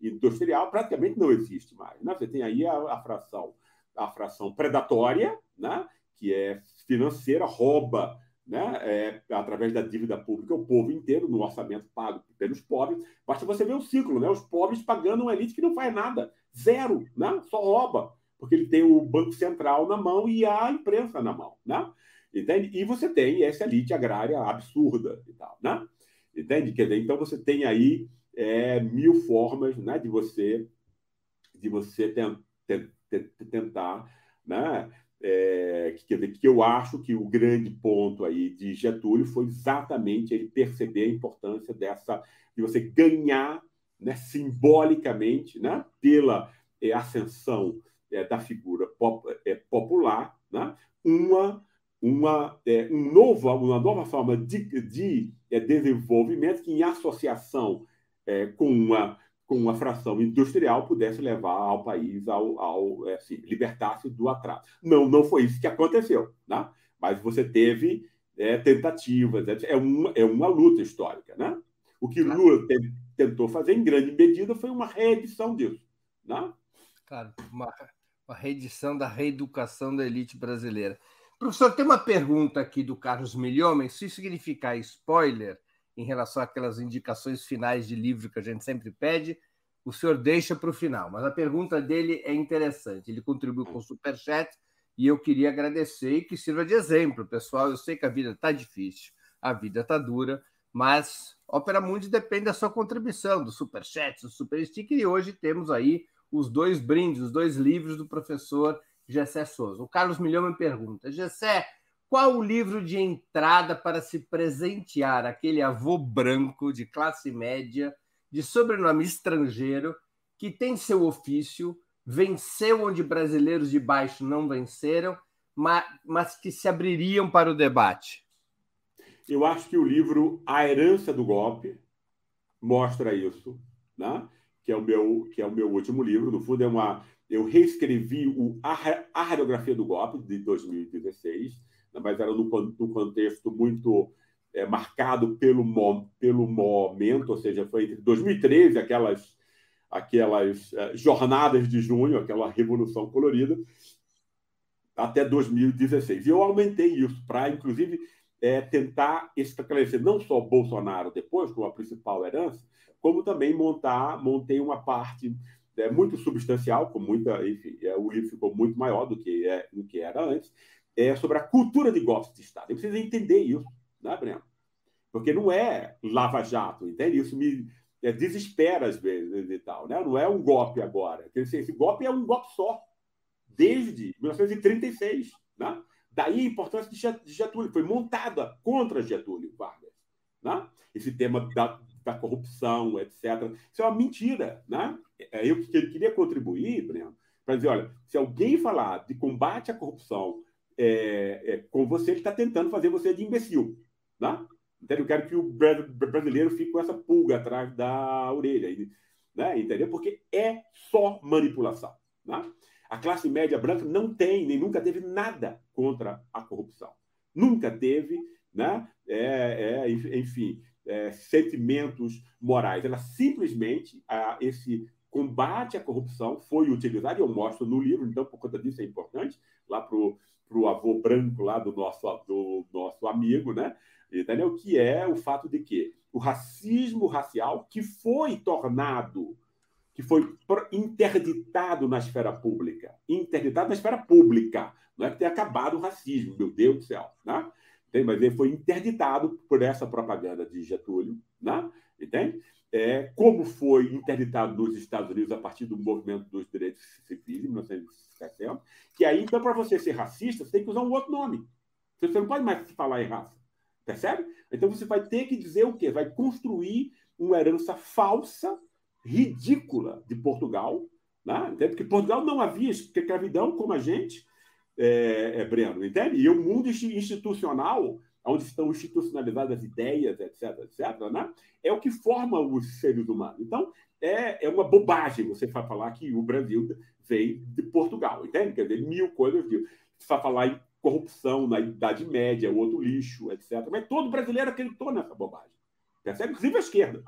industrial praticamente não existe mais. Né? Você tem aí a, a fração a fração predatória, né? que é financeira, rouba né, é, através da dívida pública, o povo inteiro, no orçamento pago pelos pobres. Basta você ver o ciclo, né? Os pobres pagando uma elite que não faz nada, zero, né? Só rouba, porque ele tem o Banco Central na mão e a imprensa na mão, né? Entende? E você tem essa elite agrária absurda e tal, né? Entende? Quer dizer, então você tem aí é, mil formas né, de você de você tentar né, é, que, que eu acho que o grande ponto aí de Getúlio foi exatamente ele perceber a importância dessa de você ganhar né, simbolicamente né, pela é, ascensão é, da figura pop, é, popular, né? uma, uma, é, um novo, uma nova forma de, de é, desenvolvimento que, em associação com, uma, com uma fração industrial, pudesse levar ao país ao, ao é, assim, libertar-se do atraso. Não, não foi isso que aconteceu, né? mas você teve é, tentativas, é, uma, é uma luta histórica. Né? O que Lula te, tentou fazer, em grande medida, foi uma reedição disso. Né? Claro, uma, uma reedição da reeducação da elite brasileira. Professor, tem uma pergunta aqui do Carlos Milhomem. Se isso significar spoiler em relação àquelas indicações finais de livro que a gente sempre pede, o senhor deixa para o final. Mas a pergunta dele é interessante. Ele contribuiu com o Superchat e eu queria agradecer e que sirva de exemplo, pessoal. Eu sei que a vida está difícil, a vida está dura, mas Opera Mundi depende da sua contribuição, do Superchat, do Super Sticker, e hoje temos aí os dois brindes, os dois livros do professor Gessé Souza. O Carlos Milhão me pergunta: Gessé, qual o livro de entrada para se presentear aquele avô branco de classe média, de sobrenome estrangeiro, que tem seu ofício, venceu onde brasileiros de baixo não venceram, mas, mas que se abririam para o debate? Eu acho que o livro A Herança do Golpe mostra isso, né? que, é o meu, que é o meu último livro. No fundo, é uma, eu reescrevi o, a, a Radiografia do Golpe, de 2016, né? Mas era num, contexto muito é, marcado pelo, pelo momento, ou seja, foi entre 2013, aquelas, aquelas é, jornadas de junho, aquela revolução colorida, até 2016. E eu aumentei isso para, inclusive, é, tentar esclarecer não só Bolsonaro depois, como a principal herança, como também montar, montei uma parte é, muito substancial, com muita, enfim, é, o livro ficou muito maior do que, é, do que era antes, é, sobre a cultura de golpes de Estado. Eu preciso entender isso, né, Breno? Porque não é lava-jato, entende? Isso me é, desespera às vezes e tal, né? Não é um golpe agora. Esse golpe é um golpe só, desde 1936, né? Daí a importância de Getúlio, foi montada contra Getúlio Vargas. Né? Esse tema da, da corrupção, etc. Isso é uma mentira. Né? É, eu queria contribuir, Breno, para dizer: olha, se alguém falar de combate à corrupção é, é, com você, ele está tentando fazer você de imbecil. Né? Então, eu quero que o brasileiro fique com essa pulga atrás da orelha. Né? Entendeu? Porque é só manipulação. Né? A classe média branca não tem, nem nunca teve nada contra a corrupção. Nunca teve, né? É, é, enfim, é, sentimentos morais. Ela simplesmente, a, esse combate à corrupção foi utilizado, e eu mostro no livro, então, por conta disso é importante, lá para o avô branco lá do nosso, do nosso amigo, né? Entendeu? Que é o fato de que o racismo racial que foi tornado que foi interditado na esfera pública. Interditado na esfera pública. Não é que tenha acabado o racismo, meu Deus do céu. Né? Entende? Mas ele foi interditado por essa propaganda de Getúlio. Né? Entende? É, como foi interditado nos Estados Unidos a partir do movimento dos direitos civis, em 1960, que aí, então, para você ser racista, você tem que usar um outro nome. Você não pode mais falar em raça. Percebe? Então você vai ter que dizer o quê? Vai construir uma herança falsa ridícula de Portugal, né? porque Portugal não havia escravidão como a gente, é, é, Breno, entende? E o mundo institucional, onde estão institucionalizadas as ideias, etc., etc., né? é o que forma os seres humanos. Então, é, é uma bobagem você falar que o Brasil veio de Portugal, entende? Quer dizer, mil coisas. Você vai falar em corrupção na Idade Média, outro lixo, etc. Mas todo brasileiro acreditou nessa bobagem. Percebe? Inclusive a esquerda.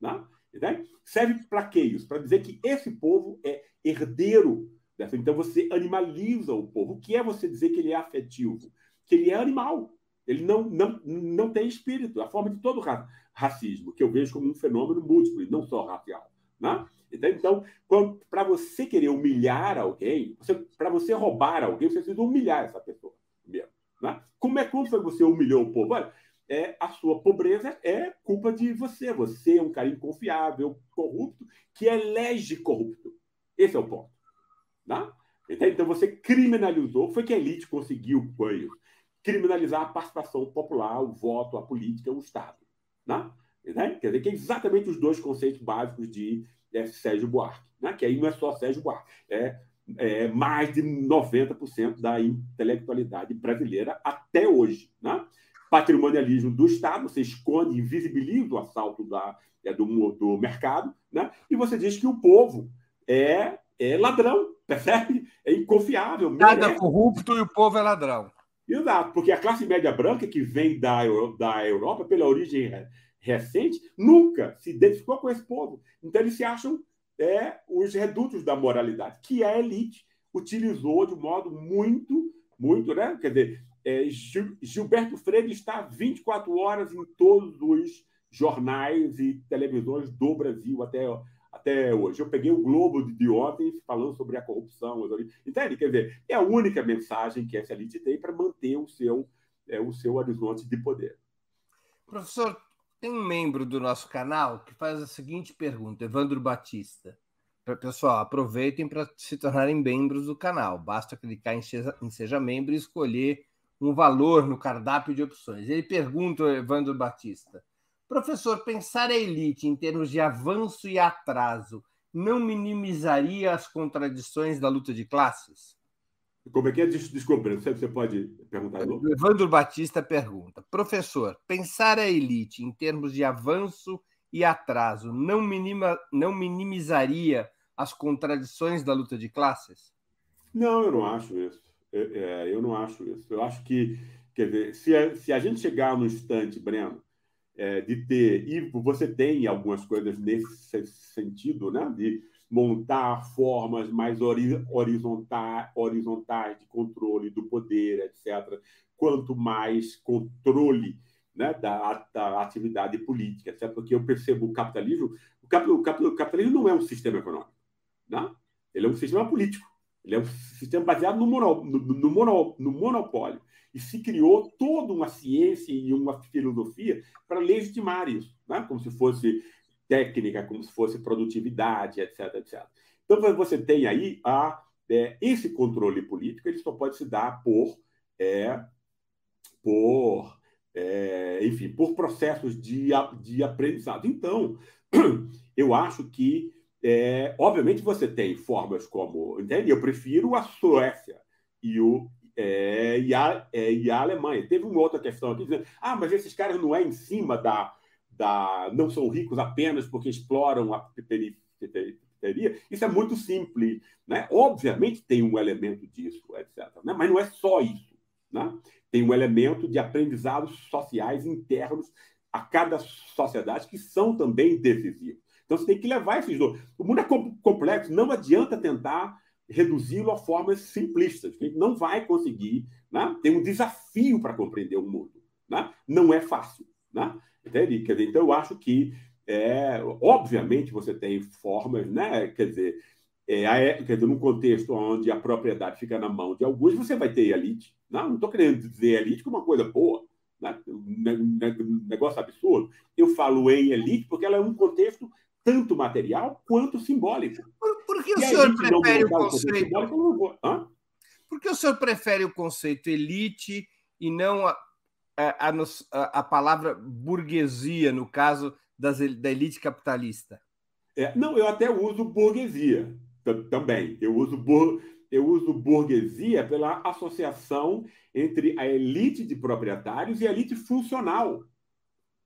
Né? Né? Serve para quê isso? Para dizer que esse povo é herdeiro dessa. Então você animaliza o povo. O que é você dizer que ele é afetivo? Que ele é animal. Ele não, não, não tem espírito. A forma de todo ra racismo, que eu vejo como um fenômeno múltiplo, e não só racial. Né? Então, para você querer humilhar alguém, para você roubar alguém, você precisa humilhar essa pessoa mesmo. Né? Como é quando você humilhou o povo? Olha, é a sua pobreza é culpa de você. Você é um cara inconfiável, corrupto, que elege corrupto. Esse é o ponto. Né? Então você criminalizou, foi que a elite conseguiu com isso. Criminalizar a participação popular, o voto, a política, o Estado. Né? Quer dizer que é exatamente os dois conceitos básicos de é, Sérgio Buarque. Né? Que aí não é só Sérgio Buarque, é é, mais de 90% da intelectualidade brasileira até hoje. Né? Patrimonialismo do Estado, você esconde, invisibiliza o assalto da, é, do, do mercado, né? e você diz que o povo é, é ladrão, percebe? É inconfiável. Nada é corrupto e o povo é ladrão. Exato, porque a classe média branca que vem da, da Europa, pela origem recente, nunca se identificou com esse povo. Então eles se acham é, os redutos da moralidade, que a elite utilizou de modo muito, muito, né? Quer dizer, é, Gilberto Freire está 24 horas em todos os jornais e televisões do Brasil até até hoje. Eu peguei o Globo de ontem falando sobre a corrupção. Entende? Quer dizer, é a única mensagem que essa elite tem para manter o seu, é, o seu horizonte de poder. Professor, tem um membro do nosso canal que faz a seguinte pergunta, Evandro Batista. Pessoal, aproveitem para se tornarem membros do canal. Basta clicar em seja, em seja Membro e escolher um valor no cardápio de opções. Ele pergunta, Evandro Batista, Professor, pensar a elite em termos de avanço e atraso não minimizaria as contradições da luta de classes? Como é que é? Desculpa, você pode perguntar. Evandro Batista pergunta: Professor, pensar a elite em termos de avanço e atraso não, minima, não minimizaria as contradições da luta de classes? Não, eu não acho isso. É, é, eu não acho isso. Eu acho que, quer dizer, se a, se a gente chegar no instante, Breno, é, de ter, e você tem algumas coisas nesse sentido, né? de montar formas mais horizontais, horizontais de controle do poder, etc. Quanto mais controle né, da, da atividade política, etc. Porque eu percebo o capitalismo, o, cap, o, cap, o capitalismo não é um sistema econômico, né? ele é um sistema político, ele é um sistema baseado no, mono, no, no, no monopólio e se criou toda uma ciência e uma filosofia para legitimar isso, né? como se fosse técnica, como se fosse produtividade, etc, etc. Então você tem aí a, é, esse controle político, ele só pode se dar por, é, por é, enfim, por processos de, de aprendizado. Então, eu acho que, é, obviamente, você tem formas como, entende? Eu prefiro a Suécia e o, é, e, a, é, e a Alemanha. Teve uma outra questão aqui dizendo: ah, mas esses caras não é em cima da. da não são ricos apenas porque exploram a periferia. Isso é muito simples. Né? Obviamente tem um elemento disso, etc. Né? Mas não é só isso. Né? Tem um elemento de aprendizados sociais internos a cada sociedade que são também decisivos. Então você tem que levar esses dois. O mundo é complexo, não adianta tentar reduzi-lo a formas simplistas. A gente não vai conseguir, né? tem um desafio para compreender o mundo. Né? Não é fácil. Né? Entende? Quer dizer, então, eu acho que, é, obviamente, você tem formas, né? quer dizer, é, quer dizer, num contexto onde a propriedade fica na mão de alguns, você vai ter elite. Não né? estou querendo dizer elite como uma coisa boa, né? um negócio absurdo. Eu falo em elite porque ela é um contexto tanto material quanto simbólico. Por, por que o senhor prefere o conceito? Por que o senhor prefere o conceito elite e não a, a, a, a palavra burguesia, no caso das, da elite capitalista? É, não, eu até uso burguesia também. Eu uso, bur, eu uso burguesia pela associação entre a elite de proprietários e a elite funcional.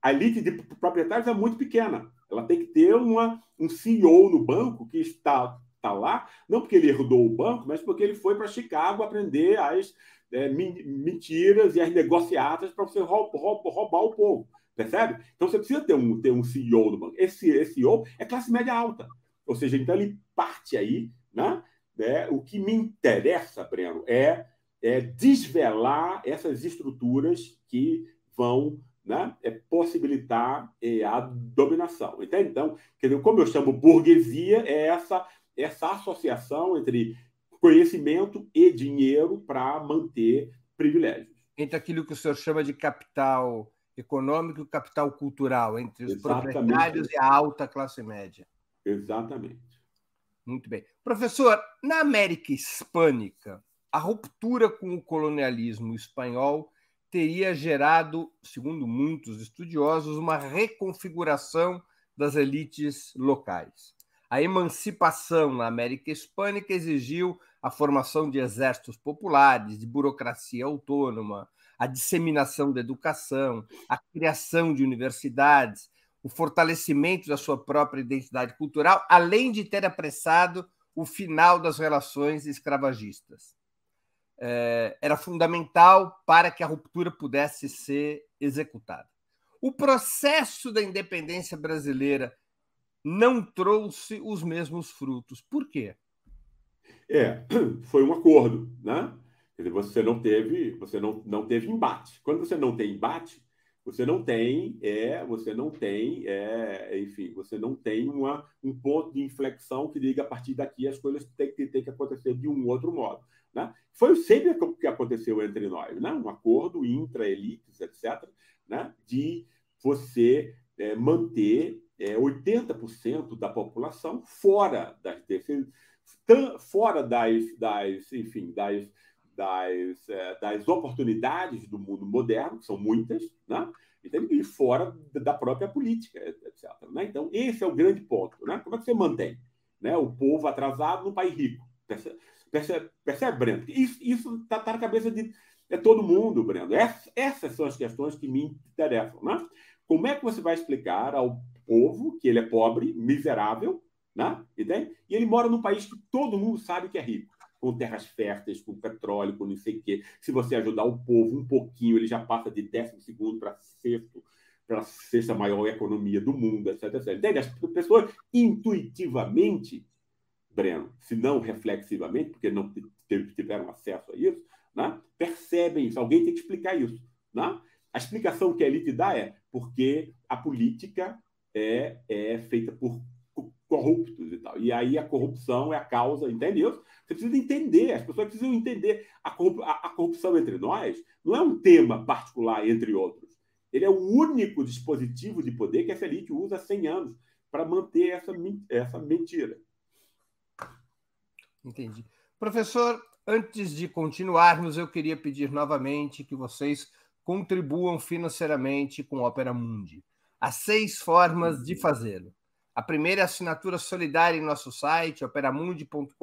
A elite de proprietários é muito pequena. Ela tem que ter uma, um CEO no banco que está, está lá, não porque ele herdou o banco, mas porque ele foi para Chicago aprender as é, mentiras e as negociatas para você roubar, roubar o povo. Percebe? Então você precisa ter um, ter um CEO no banco. Esse, esse CEO é classe média alta. Ou seja, então ele parte aí, né? É, o que me interessa, Breno, é, é desvelar essas estruturas que vão né, é possibilitar é, a dominação. Entende? Então, quer dizer, como eu chamo burguesia, é essa, essa associação entre conhecimento e dinheiro para manter privilégios. Entre aquilo que o senhor chama de capital econômico e capital cultural, entre os Exatamente. proprietários e a alta classe média. Exatamente. Muito bem. Professor, na América Hispânica, a ruptura com o colonialismo espanhol teria gerado, segundo muitos estudiosos, uma reconfiguração das elites locais. A emancipação na América Hispânica exigiu a formação de exércitos populares, de burocracia autônoma, a disseminação da educação, a criação de universidades, o fortalecimento da sua própria identidade cultural, além de ter apressado o final das relações escravagistas. É, era fundamental para que a ruptura pudesse ser executada. O processo da independência brasileira não trouxe os mesmos frutos. Por quê? É, foi um acordo, né? Quer dizer, você não teve, você não, não teve embate. Quando você não tem embate, você não tem, é, você não tem, é, enfim, você não tem uma, um ponto de inflexão que diga a partir daqui as coisas têm que, têm que acontecer de um outro modo. Né? Foi sempre o que aconteceu entre nós, né? um acordo intra-elites, etc., né? de você é, manter é, 80% da população fora das fora das, das enfim, das, das, é, das oportunidades do mundo moderno, que são muitas, né? e fora da própria política, etc. Né? Então, esse é o grande ponto. Né? Como é que você mantém né? o povo atrasado num país rico? Percebe, Breno? Isso está tá na cabeça de é todo mundo, Breno. Essas, essas são as questões que me interessam. Né? Como é que você vai explicar ao povo que ele é pobre, miserável, né? E ele mora num país que todo mundo sabe que é rico, com terras férteis, com petróleo, com não sei o quê. Se você ajudar o povo um pouquinho, ele já passa de décimo segundo para sexto, para sexta maior economia do mundo, etc, etc. Entende? As pessoas intuitivamente, Breno, se não reflexivamente, porque não tiveram acesso a isso, né? percebem isso. Alguém tem que explicar isso. Né? A explicação que a elite dá é porque a política é, é feita por corruptos e tal. E aí a corrupção é a causa, entendeu? Você precisa entender, as pessoas precisam entender. A, a, a corrupção entre nós não é um tema particular entre outros. Ele é o único dispositivo de poder que essa elite usa há 100 anos para manter essa, essa mentira. Entendi. Professor, antes de continuarmos, eu queria pedir novamente que vocês contribuam financeiramente com Opera Mundi. Há seis formas de fazê-lo. A primeira é a assinatura solidária em nosso site, operamundi.com.br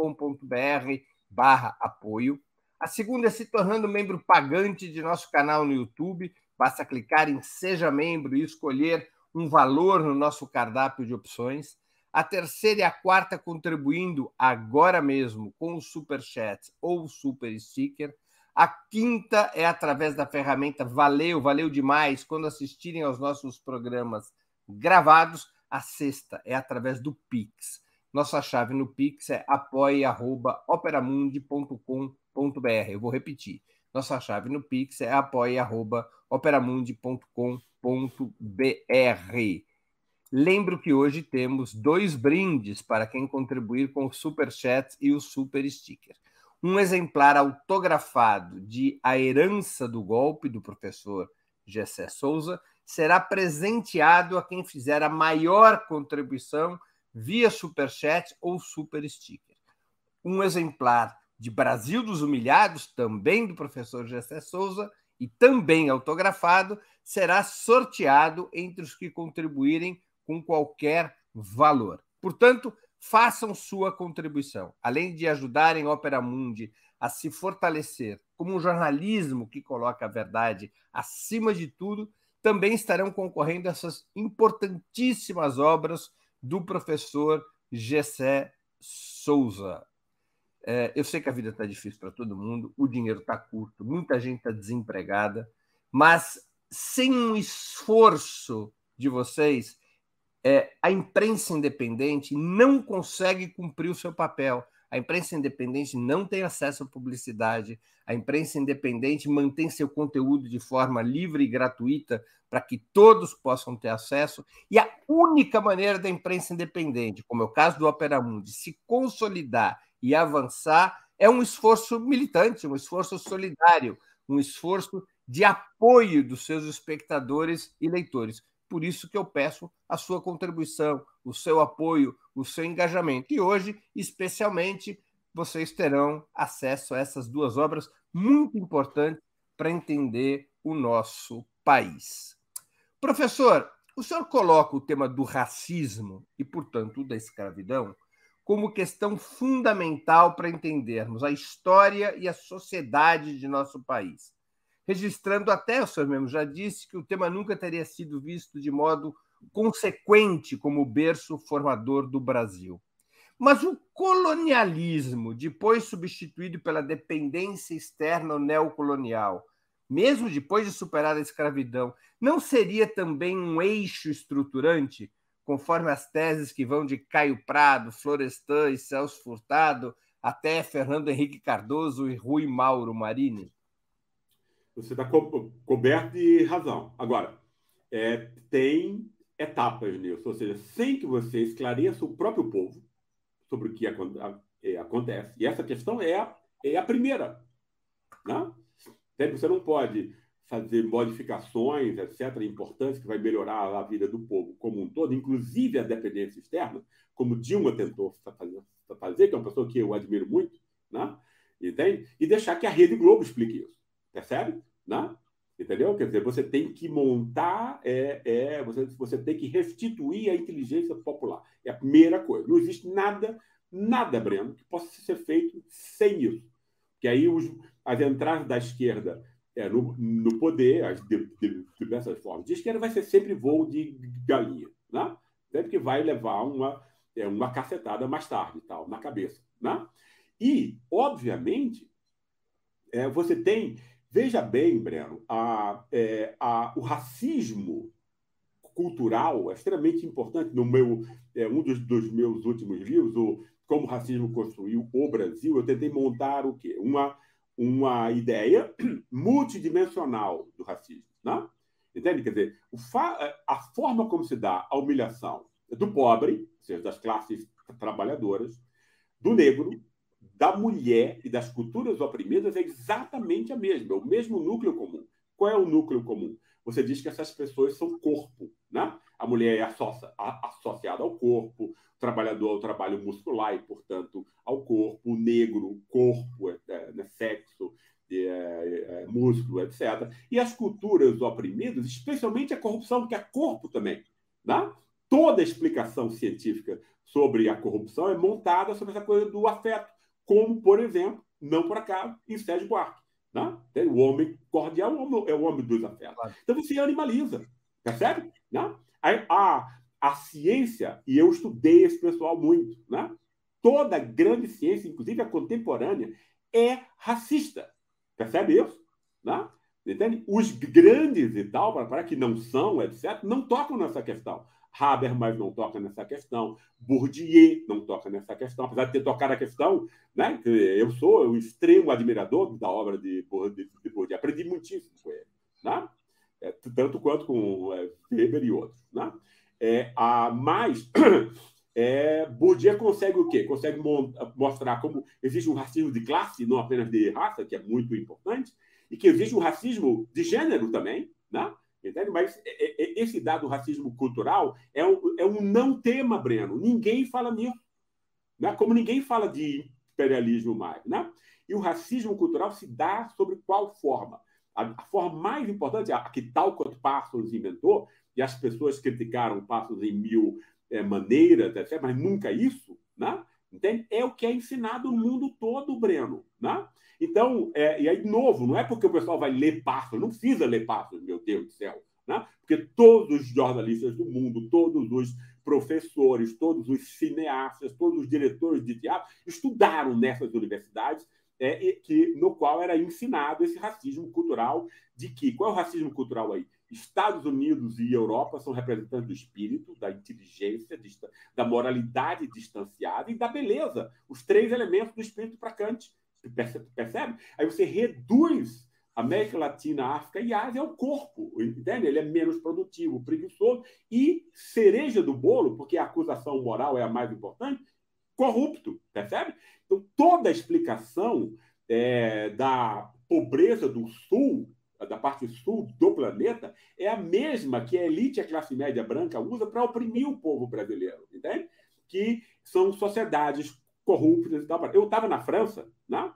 barra apoio. A segunda é se tornando membro pagante de nosso canal no YouTube. Basta clicar em Seja Membro e escolher um valor no nosso cardápio de opções. A terceira e a quarta contribuindo agora mesmo com o Super Chat ou Super Sticker. A quinta é através da ferramenta Valeu, valeu demais quando assistirem aos nossos programas gravados. A sexta é através do Pix. Nossa chave no Pix é apoia.operamundi.com.br. Eu vou repetir. Nossa chave no Pix é apoia.operamundi.com.br. Lembro que hoje temos dois brindes para quem contribuir com o Super Chat e o Super Sticker. Um exemplar autografado de A Herança do Golpe, do professor Gessé Souza, será presenteado a quem fizer a maior contribuição via Super Chat ou Super Sticker. Um exemplar de Brasil dos Humilhados, também do professor Gessé Souza, e também autografado, será sorteado entre os que contribuírem com qualquer valor. Portanto, façam sua contribuição. Além de ajudarem Opera Mundi a se fortalecer como um jornalismo que coloca a verdade acima de tudo, também estarão concorrendo a essas importantíssimas obras do professor Gessé Souza. É, eu sei que a vida está difícil para todo mundo, o dinheiro está curto, muita gente está desempregada, mas sem um esforço de vocês, é, a imprensa independente não consegue cumprir o seu papel. A imprensa independente não tem acesso à publicidade. A imprensa independente mantém seu conteúdo de forma livre e gratuita para que todos possam ter acesso. E a única maneira da imprensa independente, como é o caso do Opera Mundi, se consolidar e avançar é um esforço militante, um esforço solidário, um esforço de apoio dos seus espectadores e leitores. Por isso que eu peço a sua contribuição, o seu apoio, o seu engajamento. E hoje, especialmente, vocês terão acesso a essas duas obras muito importantes para entender o nosso país. Professor, O senhor coloca o tema do racismo e, portanto, da escravidão como questão fundamental para entendermos a história e a sociedade de nosso país. Registrando até, o senhor mesmo já disse, que o tema nunca teria sido visto de modo consequente como berço formador do Brasil. Mas o colonialismo, depois substituído pela dependência externa neocolonial, mesmo depois de superar a escravidão, não seria também um eixo estruturante, conforme as teses que vão de Caio Prado, Florestan e Celso Furtado até Fernando Henrique Cardoso e Rui Mauro Marini? Você está co coberto de razão. Agora, é, tem etapas nisso, ou seja, sem que você esclareça o próprio povo sobre o que é, acontece. E essa questão é a, é a primeira. Né? Você não pode fazer modificações, etc., importantes, que vai melhorar a vida do povo como um todo, inclusive a dependência externa, como Dilma tentou fazer, que é uma pessoa que eu admiro muito, né? entende? E deixar que a Rede Globo explique isso. Percebe? Né? Entendeu? Quer dizer, você tem que montar, é, é, você, você tem que restituir a inteligência popular. É a primeira coisa. Não existe nada, nada, Breno, que possa ser feito sem isso. Que aí os, as entradas da esquerda é, no, no poder, as de, de, diversas formas de esquerda, vai ser sempre voo de galinha. Né? Sempre que vai levar uma, é, uma cacetada mais tarde, tal, na cabeça. Né? E, obviamente, é, você tem Veja bem, Breno, a, é, a, o racismo cultural é extremamente importante. No meu, é, um dos, dos, meus últimos livros, o Como o Racismo Construiu o Brasil, eu tentei montar o quê? Uma, uma ideia multidimensional do racismo. Né? Entende? Quer dizer, a forma como se dá a humilhação do pobre, ou seja, das classes trabalhadoras, do negro, da mulher e das culturas oprimidas é exatamente a mesma, é o mesmo núcleo comum. Qual é o núcleo comum? Você diz que essas pessoas são corpo, né? A mulher é associa, associada ao corpo, o trabalhador ao trabalho muscular e, portanto, ao corpo, o negro, corpo, é, é, né, sexo, é, é, músculo, etc. E as culturas oprimidas, especialmente a corrupção, que é corpo também. Né? Toda a explicação científica sobre a corrupção é montada sobre essa coisa do afeto como, por exemplo, não por acaso, em Sérgio Buarque. Né? O homem cordial é o homem dos afetos. Então você animaliza, percebe? Né? A, a, a ciência, e eu estudei esse pessoal muito, né? toda grande ciência, inclusive a contemporânea, é racista. Percebe isso? Né? Entende? Os grandes e tal, para que não são, etc., não tocam nessa questão. Habermas não toca nessa questão, Bourdieu não toca nessa questão, apesar de ter tocado a questão, né? Eu sou um extremo admirador da obra de Bourdieu, aprendi muitíssimo com ele, né? É, tanto quanto com é, Weber e outros, né? É, a mais é, Bourdieu consegue o quê? Consegue mostrar como existe um racismo de classe, não apenas de raça, que é muito importante, e que existe um racismo de gênero também, né? Entende? Mas é, é, esse dado racismo cultural é um, é um não tema, Breno. Ninguém fala nisso. Né? Como ninguém fala de imperialismo mais. Né? E o racismo cultural se dá sobre qual forma? A, forma mais importante, a, que tal quanto Parsons inventou, e as pessoas criticaram Parsons em mil é, maneiras, etc., mas nunca isso, né? Entende? É o que é ensinado no mundo todo, Breno. Né? Então, é, e aí, novo, não é porque o pessoal vai ler Passos, não precisa ler Passos, meu Deus do céu. Né? Porque todos os jornalistas do mundo, todos os professores, todos os cineastas, todos os diretores de teatro estudaram nessas universidades é, que, no qual era ensinado esse racismo cultural de que qual é o racismo cultural aí? Estados Unidos e Europa são representantes do espírito, da inteligência, da moralidade distanciada e da beleza, os três elementos do espírito para Kant. Percebe? Aí você reduz América Latina, África e Ásia ao corpo, entende? Ele é menos produtivo, preguiçoso e cereja do bolo, porque a acusação moral é a mais importante, corrupto, percebe? Então, toda a explicação é, da pobreza do Sul da parte sul do planeta é a mesma que a elite a classe média branca usa para oprimir o povo brasileiro, entende? Que são sociedades corruptas e tal. Eu estava na França, né?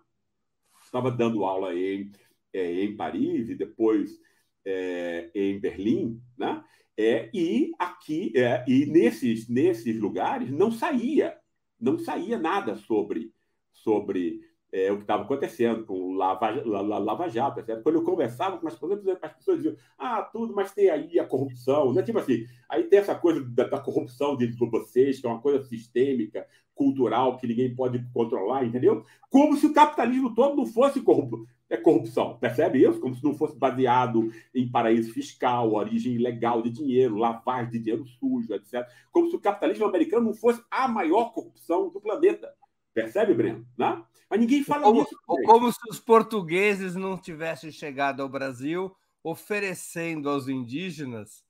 Estava dando aula em, é, em Paris e depois é, em Berlim, né? É, e aqui, é, e nesses, nesses lugares não saía, não saía nada sobre, sobre é, o que estava acontecendo com o Lava, Lava Jato, etc. Quando eu conversava com as pessoas, as pessoas diziam, ah, tudo, mas tem aí a corrupção, né? Tipo assim, aí tem essa coisa da, da corrupção de vocês, que é uma coisa sistêmica, cultural, que ninguém pode controlar, entendeu? Como se o capitalismo todo não fosse corrupto é corrupção. Percebe isso? Como se não fosse baseado em paraíso fiscal, origem ilegal de dinheiro, lavagem de dinheiro sujo, etc. Como se o capitalismo americano não fosse a maior corrupção do planeta. Percebe, Breno? Né? Mas ninguém fala como, nisso. Como se os portugueses não tivessem chegado ao Brasil oferecendo aos indígenas,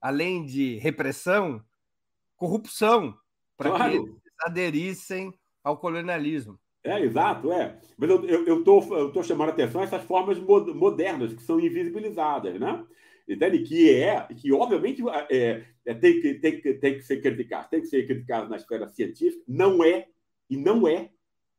além de repressão, corrupção, para claro. que eles aderissem ao colonialismo. É, exato, é. Mas eu estou eu, tô, eu tô chamando a atenção a essas formas modernas que são invisibilizadas, né? Entende? Que é, que obviamente é, é, tem, que, tem, que, tem que ser criticado, tem que ser criticado na esfera científica, não é, e não é,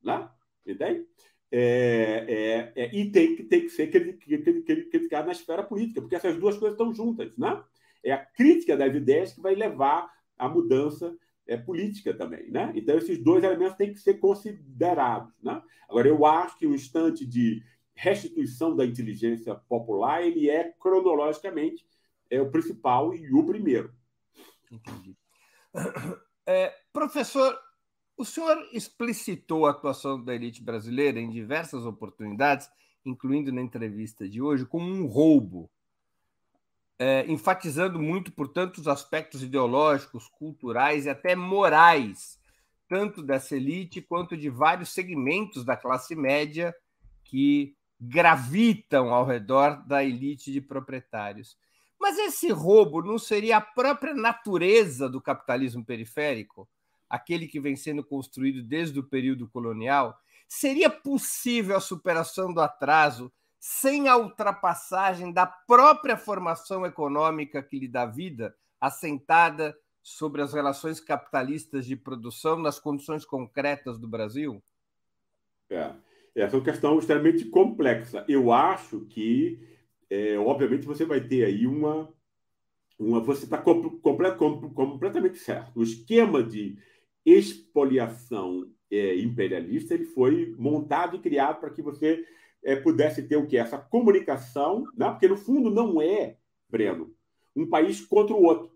né? Entende? É, é, é, e tem que, tem que ser criticado na esfera política, porque essas duas coisas estão juntas, né? É a crítica das ideias que vai levar à mudança é, política também. Né? Então, esses dois elementos têm que ser considerados. Né? Agora, eu acho que o instante de restituição da inteligência popular ele é cronologicamente é o principal e o primeiro. Entendi. É, professor, o senhor explicitou a atuação da elite brasileira em diversas oportunidades, incluindo na entrevista de hoje, como um roubo é, enfatizando muito, portanto, os aspectos ideológicos, culturais e até morais, tanto dessa elite quanto de vários segmentos da classe média que gravitam ao redor da elite de proprietários. Mas esse roubo não seria a própria natureza do capitalismo periférico, aquele que vem sendo construído desde o período colonial? Seria possível a superação do atraso sem a ultrapassagem da própria formação econômica que lhe dá vida, assentada sobre as relações capitalistas de produção nas condições concretas do Brasil? É, essa é uma questão extremamente complexa. Eu acho que, é, obviamente, você vai ter aí uma. uma você está complet, completamente certo. O esquema de expoliação é, imperialista ele foi montado e criado para que você é, pudesse ter o que? Essa comunicação, né? porque no fundo não é, Breno, um país contra o outro,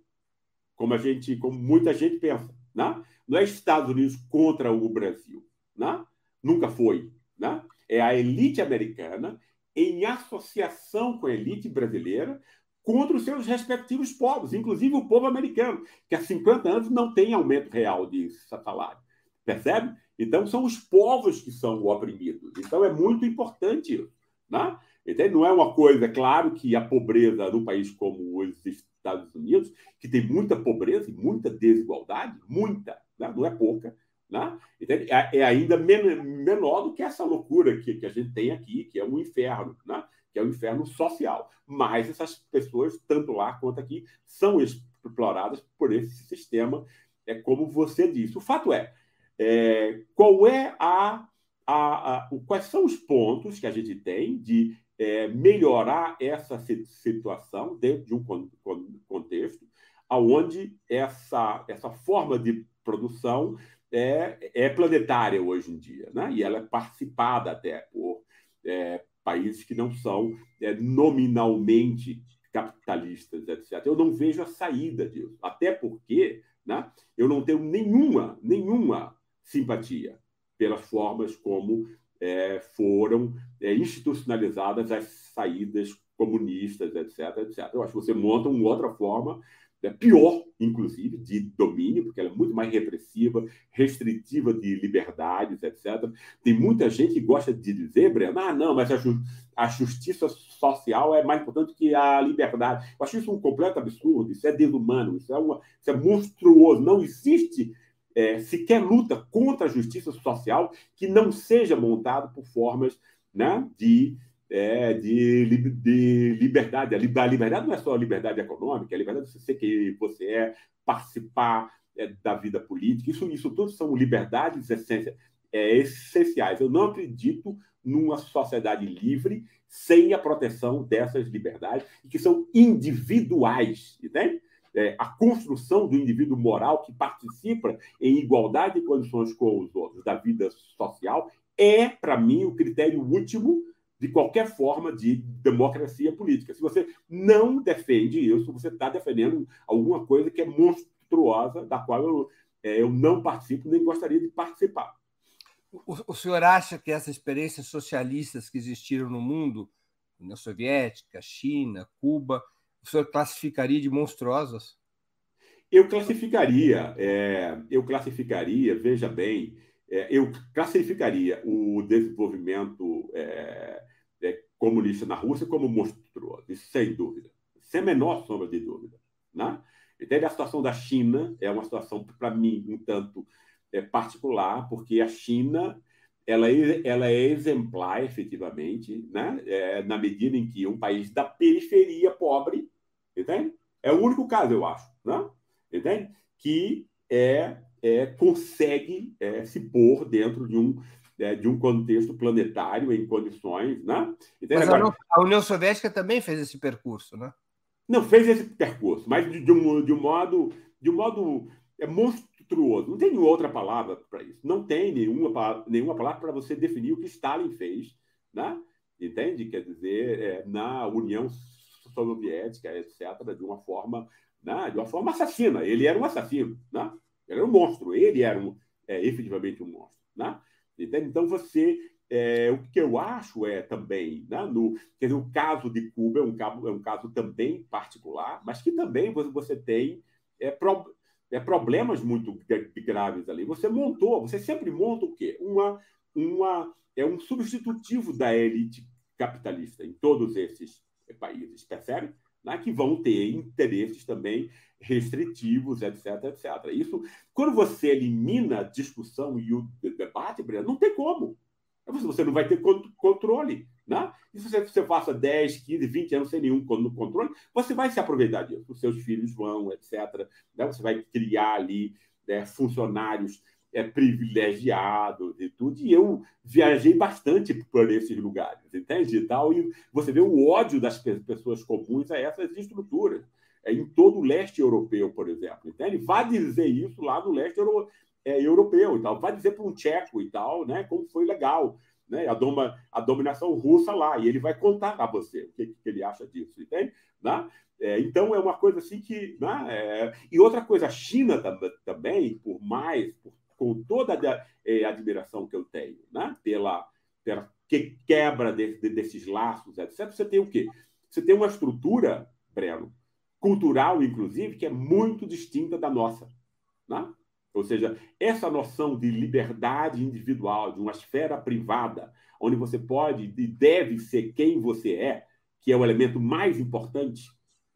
como a gente, como muita gente pensa. Né? Não é Estados Unidos contra o Brasil. Né? Nunca foi. Né? É a elite americana em associação com a elite brasileira contra os seus respectivos povos, inclusive o povo americano, que há 50 anos não tem aumento real de salário. Percebe? Então, são os povos que são oprimidos. Então, é muito importante isso. Né? Então, não é uma coisa, é claro que a pobreza num país como os Estados Unidos, que tem muita pobreza e muita desigualdade, muita, né? não é pouca, né? É, é ainda menor do que essa loucura que, que a gente tem aqui, que é um inferno, né? É um inferno social. Mas essas pessoas, tanto lá quanto aqui, são exploradas por esse sistema, é como você disse. O fato é, é, qual é a, a, a, quais são os pontos que a gente tem de é, melhorar essa situação dentro de um contexto aonde essa, essa forma de produção é, é planetária hoje em dia, né? e ela é participada até por é, países que não são é, nominalmente capitalistas, etc. Eu não vejo a saída disso, até porque né, eu não tenho nenhuma, nenhuma simpatia pelas formas como é, foram é, institucionalizadas as saídas comunistas, etc, etc. Eu acho que você monta uma outra forma, é, pior, inclusive, de domínio, porque ela é muito mais repressiva, restritiva de liberdades, etc. Tem muita gente que gosta de dizer, Breno, ah, não, mas a, ju a justiça social é mais importante que a liberdade. Eu acho isso um completo absurdo, isso é desumano, isso é, uma, isso é monstruoso. Não existe é, sequer luta contra a justiça social que não seja montado por formas né, de, é, de, de liberdade. A liberdade não é só a liberdade econômica, a liberdade de ser quem você é, participar é, da vida política. Isso, isso tudo são liberdades essência, é, essenciais. Eu não acredito numa sociedade livre sem a proteção dessas liberdades, que são individuais, entende? é, a construção do indivíduo moral que participa em igualdade de condições com os outros da vida social é, para mim, o critério último de qualquer forma de democracia política. Se você não defende isso, você está defendendo alguma coisa que é monstruosa, da qual eu, é, eu não participo nem gostaria de participar. O, o senhor acha que essas experiências socialistas que existiram no mundo, União Soviética, China, Cuba, o senhor classificaria de monstruosas? Eu classificaria, é, eu classificaria, veja bem, eu classificaria o desenvolvimento é, é, comunista na Rússia como monstruoso, sem dúvida, sem a menor sombra de dúvida. Né? Então, a situação da China é uma situação, para mim, um tanto é, particular, porque a China ela é, ela é exemplar, efetivamente, né? É, na medida em que um país da periferia pobre, entende? É o único caso, eu acho, né? entende? que é, é consegue é, se pôr dentro de um, é, de um contexto planetário em condições. Né? Entende? Mas Agora, a União Soviética também fez esse percurso, né? Não fez esse percurso, mas de, de um, de um modo, de um modo é, monstruoso. Não tem nenhuma outra palavra para isso. Não tem nenhuma, nenhuma palavra para você definir o que Stalin fez, né? entende? Quer dizer, é, na União Soviética, etc., de uma forma, né? de uma forma assassina. Ele era um assassino, né? Ele era um monstro, ele era um, é, efetivamente um monstro. Né? Então, você é, o que eu acho é também, né, no, quer dizer, o caso de Cuba é um caso, é um caso também particular, mas que também você, tem é, pro, é, problemas muito graves ali. Você montou, você sempre monta o quê? Uma, uma, é um substitutivo da elite capitalista em todos esses países, percebe? Né, que vão ter interesses também restritivos, etc, etc. Isso, quando você elimina a discussão e o debate, não tem como. Você não vai ter controle. Né? E se você, você passa 10, 15, 20 anos sem nenhum controle, você vai se aproveitar disso. Os seus filhos vão, etc. Né? Você vai criar ali né, funcionários é, privilegiados e tudo. E eu viajei bastante por esses lugares, entende? E, tal, e você vê o ódio das pessoas comuns a essas estruturas. É, em todo o leste europeu, por exemplo. Entende? Vá dizer isso lá no leste europeu é, europeu e tal. Vai dizer para um tcheco e tal, né, como foi legal, né, a, doma, a dominação russa lá, e ele vai contar a você o que, que ele acha disso, entende? Né? É, então é uma coisa assim que. Né, é... E outra coisa, a China também, por mais, por, com toda a é, admiração que eu tenho né, pela, pela que quebra de, de, desses laços, etc., você tem o quê? Você tem uma estrutura, Breno, cultural, inclusive, que é muito distinta da nossa. Né? Ou seja, essa noção de liberdade individual, de uma esfera privada, onde você pode e deve ser quem você é, que é o elemento mais importante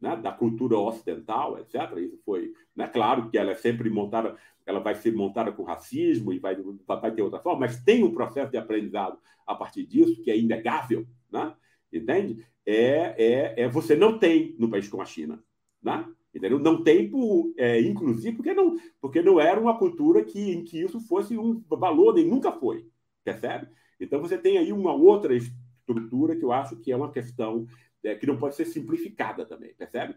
né, da cultura ocidental, etc. Isso foi, né, claro que ela é sempre montada, ela vai ser montada com racismo e vai, vai ter outra forma, mas tem um processo de aprendizado a partir disso que é inegável, né? entende? É, é, é você não tem no país como a China, né? Entendeu? Não tem, por, é, inclusive, porque não, porque não era uma cultura que, em que isso fosse um valor, nem nunca foi. Percebe? Então você tem aí uma outra estrutura que eu acho que é uma questão é, que não pode ser simplificada também, percebe?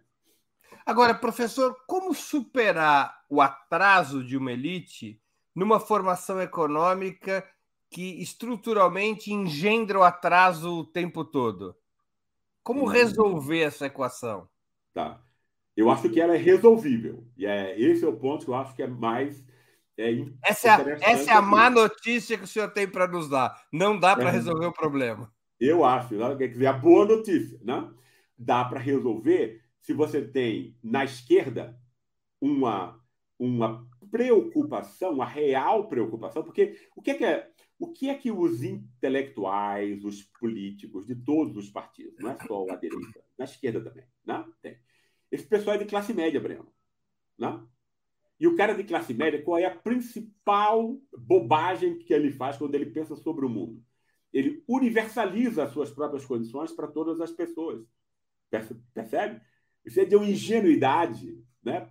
Agora, professor, como superar o atraso de uma elite numa formação econômica que estruturalmente engendra o atraso o tempo todo? Como hum. resolver essa equação? Tá. Eu acho que ela é resolvível. E é, esse é o ponto que eu acho que é mais. É, essa, é, essa é a má notícia que o senhor tem para nos dar. Não dá para é, resolver o problema. Eu acho, né? quer dizer, a boa notícia. Né? Dá para resolver se você tem na esquerda uma, uma preocupação, uma real preocupação, porque o que é que, é, o que, é que os intelectuais, os políticos de todos os partidos, não é só a direita, na esquerda também, né? tem esse pessoal é de classe média, Breno. Né? E o cara de classe média, qual é a principal bobagem que ele faz quando ele pensa sobre o mundo? Ele universaliza as suas próprias condições para todas as pessoas. Percebe? Isso é de uma ingenuidade né?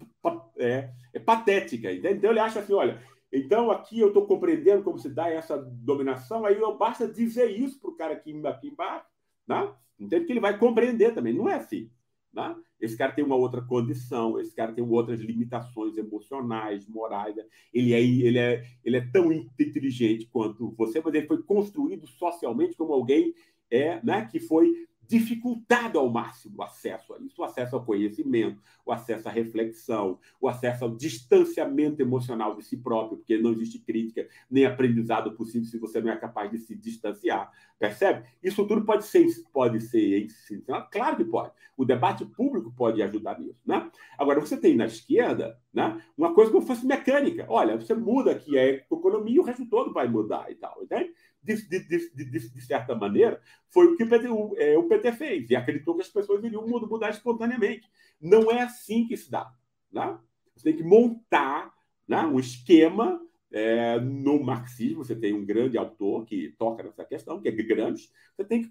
é, é patética. Entende? Então ele acha assim: olha, então aqui eu estou compreendendo como se dá essa dominação, aí eu basta dizer isso para o cara aqui, aqui embaixo. Né? Entende que ele vai compreender também. Não é assim. Né? Esse cara tem uma outra condição, esse cara tem outras limitações emocionais, morais. Ele é, ele é, ele é tão inteligente quanto você, mas ele foi construído socialmente como alguém é, né, que foi dificultado ao máximo o acesso a isso, o acesso ao conhecimento, o acesso à reflexão, o acesso ao distanciamento emocional de si próprio, porque não existe crítica nem aprendizado possível se você não é capaz de se distanciar. Percebe? Isso tudo pode ser, pode ser ensinado? Claro que pode. O debate público pode ajudar nisso. Né? Agora, você tem na esquerda né, uma coisa como fosse mecânica. Olha, você muda aqui a economia o resto todo vai mudar e tal. Entende? De, de, de, de, certa maneira, foi o que o PT, o, é, o PT, fez, e acreditou que as pessoas iriam mudar espontaneamente. Não é assim que se dá. Né? Você tem que montar né, um esquema é, no marxismo. Você tem um grande autor que toca nessa questão, que é Gramsci. Você tem que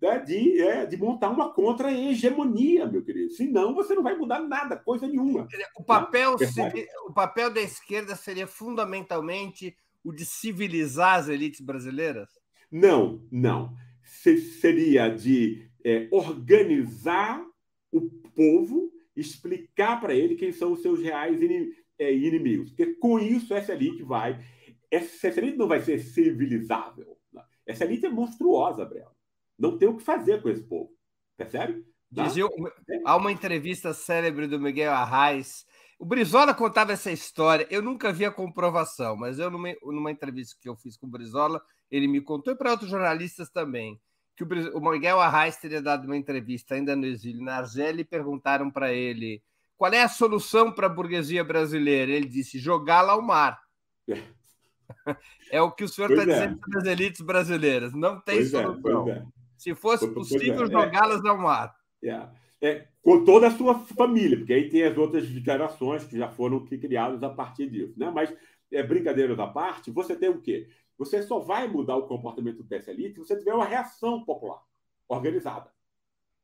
né, de, é, de montar uma contra-hegemonia, meu querido. Senão você não vai mudar nada, coisa nenhuma. O papel, né? seria, o papel da esquerda seria fundamentalmente o de civilizar as elites brasileiras? Não, não. seria de é, organizar o povo, explicar para ele quem são os seus reais é, inimigos. Porque com isso essa elite vai. Essa, elite não vai ser civilizável. Né? Essa elite é monstruosa, Breno. Não tem o que fazer com esse povo. Percebe? Tá? Dizia, há uma entrevista célebre do Miguel Arraes o Brizola contava essa história, eu nunca vi a comprovação, mas eu, numa, numa entrevista que eu fiz com o Brizola, ele me contou, e para outros jornalistas também, que o, o Miguel Arraes teria dado uma entrevista ainda no exílio na Argélia e perguntaram para ele qual é a solução para a burguesia brasileira. Ele disse: jogá-la ao mar. É. é o que o senhor está é. dizendo para as elites brasileiras. Não tem pois é, solução. É, Se fosse possível, é. jogá-las ao mar. Yeah é, com toda a sua família, porque aí tem as outras gerações que já foram criadas a partir disso. Né? Mas, é, brincadeiras à parte, você tem o quê? Você só vai mudar o comportamento dessa elite se você tiver uma reação popular organizada.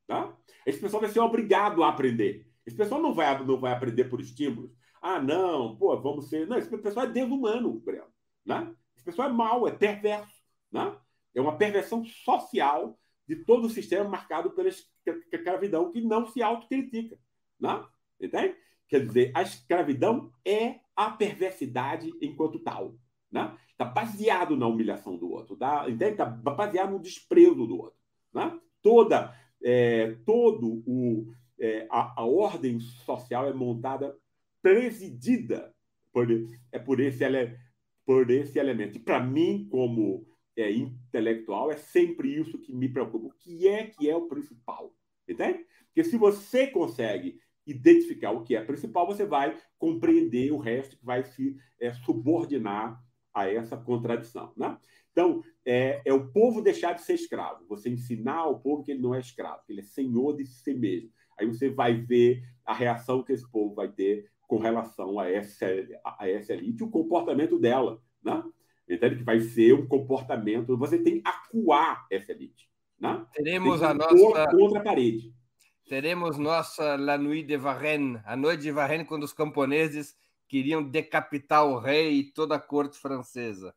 Tá? Esse pessoal vai ser obrigado a aprender. Esse pessoal não vai, não vai aprender por estímulos. Ah, não, pô, vamos ser. Não, esse pessoal é desumano, Breno. Né? Esse pessoal é mau, é perverso. Né? É uma perversão social de todo o sistema marcado pela escravidão que não se autocritica. Né? Entende? Quer dizer, a escravidão é a perversidade enquanto tal. Está né? Tá baseado na humilhação do outro. Tá? Está baseado no desprezo do outro. Né? Toda, é, todo o, é, a, a, ordem social é montada, presidida por, é por, esse, por esse elemento. E para mim, como é, intelectual, é sempre isso que me preocupa. O que é que é o principal? Entende? Porque se você consegue identificar o que é principal, você vai compreender o resto que vai se é, subordinar a essa contradição. Né? Então, é, é, o povo deixar de ser escravo. Você ensinar ao povo que ele não é escravo, que ele é senhor de si mesmo. Aí você vai ver a reação que esse povo vai ter com relação a essa, a essa elite, o comportamento dela. Né? Entende? Que vai ser um comportamento. Você tem que acuar essa elite. Né? Teremos a nossa. Contra a parede. Teremos nossa La Nuit de Varennes, a noite de Varennes, quando os camponeses queriam decapitar o rei e toda a corte francesa.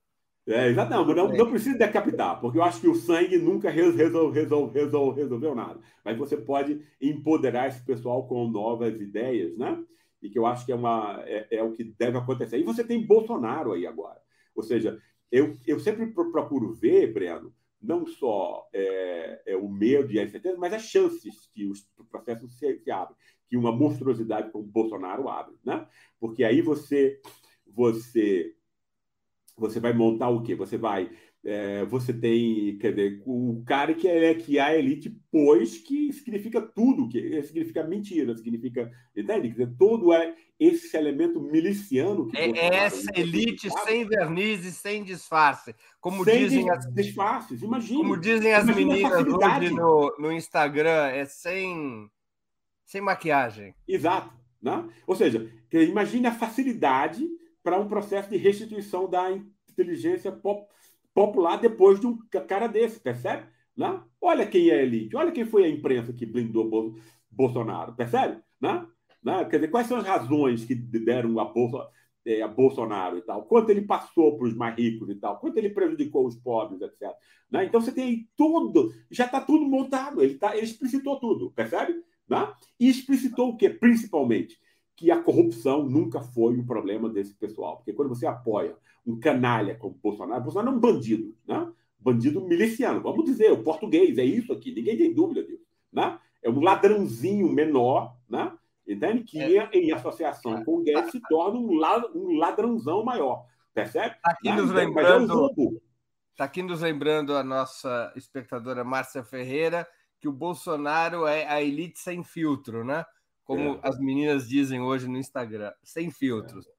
É, exato. Não, não, precisa decapitar, porque eu acho que o sangue nunca resolve, resolve, resolve, resolveu nada. Mas você pode empoderar esse pessoal com novas ideias, né? E que eu acho que é, uma, é, é o que deve acontecer. E você tem Bolsonaro aí agora. Ou seja, eu, eu sempre procuro ver, Breno, não só é, é, o medo e a incerteza, mas as chances que os processos se, se abrem, que uma monstruosidade como Bolsonaro abre, né? Porque aí você você você vai montar o quê? Você vai é, você tem, quer dizer, o cara que é que a elite pôs, que significa tudo, que significa mentira, significa, entende? Quer dizer, todo é esse elemento miliciano. Que é, é essa elite sem verniz e sem disfarce, como sem dizem as disfarces, imagina. Como dizem as meninas hoje no, no Instagram, é sem sem maquiagem. Exato, né? Ou seja, imagine a facilidade para um processo de restituição da inteligência pop popular depois de um cara desse, percebe? Né? Olha quem é a elite, olha quem foi a imprensa que blindou Bolsonaro, percebe? Né? Né? Quer dizer, quais são as razões que deram a, Bolsa, é, a Bolsonaro e tal? Quanto ele passou para os mais ricos e tal? Quanto ele prejudicou os pobres, etc. Né? Então você tem aí tudo, já está tudo montado, ele, tá, ele explicitou tudo, percebe? Né? E explicitou o que, principalmente? Que a corrupção nunca foi um problema desse pessoal. Porque quando você apoia um canalha como Bolsonaro, Bolsonaro é um bandido, né? bandido miliciano, vamos dizer, o português, é isso aqui, ninguém tem dúvida disso. Né? É um ladrãozinho menor, né? entende? Que é. em associação com o Guedes se torna um ladrãozão maior. Percebe? Está aqui, nos então, é lembrando, tá aqui nos lembrando a nossa espectadora Márcia Ferreira que o Bolsonaro é a elite sem filtro, né? Como é. as meninas dizem hoje no Instagram, sem filtros. É.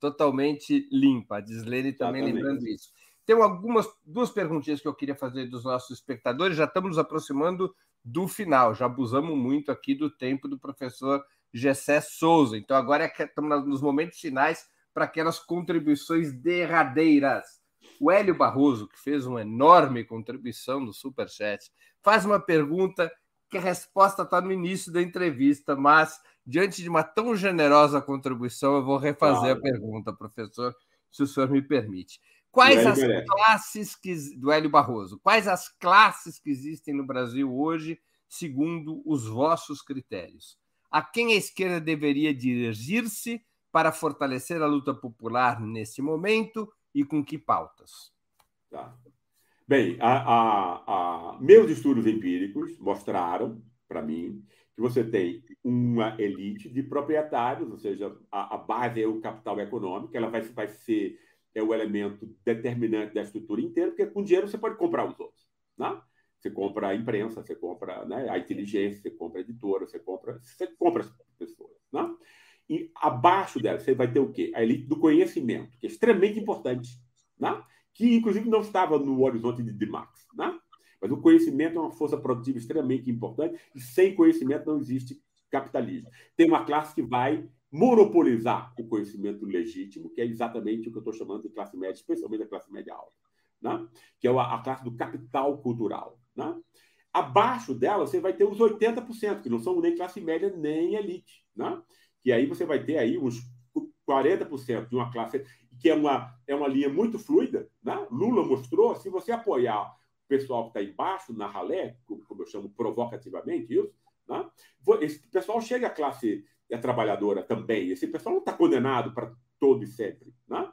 Totalmente limpa. A Dislene também Exatamente. lembrando isso. Tem algumas duas perguntinhas que eu queria fazer dos nossos espectadores. Já estamos nos aproximando do final. Já abusamos muito aqui do tempo do professor Gessé Souza. Então agora é estamos nos momentos finais para aquelas contribuições derradeiras. O Hélio Barroso, que fez uma enorme contribuição no Superchat, faz uma pergunta que a resposta está no início da entrevista, mas diante de uma tão generosa contribuição, eu vou refazer claro. a pergunta, professor, se o senhor me permite. Quais as classes que, do Hélio Barroso? Quais as classes que existem no Brasil hoje, segundo os vossos critérios? A quem a esquerda deveria dirigir-se para fortalecer a luta popular nesse momento e com que pautas? Tá. Bem, a, a, a, meus estudos empíricos mostraram para mim que você tem uma elite de proprietários, ou seja, a, base é o capital econômico, ela vai, vai ser é o elemento determinante da estrutura inteira, porque com dinheiro você pode comprar os outros. Né? Você compra a imprensa, você compra né, a inteligência, você compra a editora, você compra, você compra as pessoas. Né? E abaixo dela, você vai ter o quê? A elite do conhecimento, que é extremamente importante, né? Que inclusive não estava no horizonte de, de Marx. Né? Mas o conhecimento é uma força produtiva extremamente importante, e sem conhecimento não existe capitalismo. Tem uma classe que vai monopolizar o conhecimento legítimo, que é exatamente o que eu estou chamando de classe média, especialmente a classe média alta, né? que é a, classe do capital cultural. Né? Abaixo dela, você vai ter os 80%, que não são nem classe média nem elite. Né? que aí você vai ter aí uns 40% de uma classe que é uma, é uma linha muito fluida. Né? Lula mostrou, se você apoiar o pessoal que está embaixo, na ralé, como eu chamo provocativamente isso, né? esse pessoal chega à classe trabalhadora também. Esse pessoal não está condenado para todo e sempre. Né?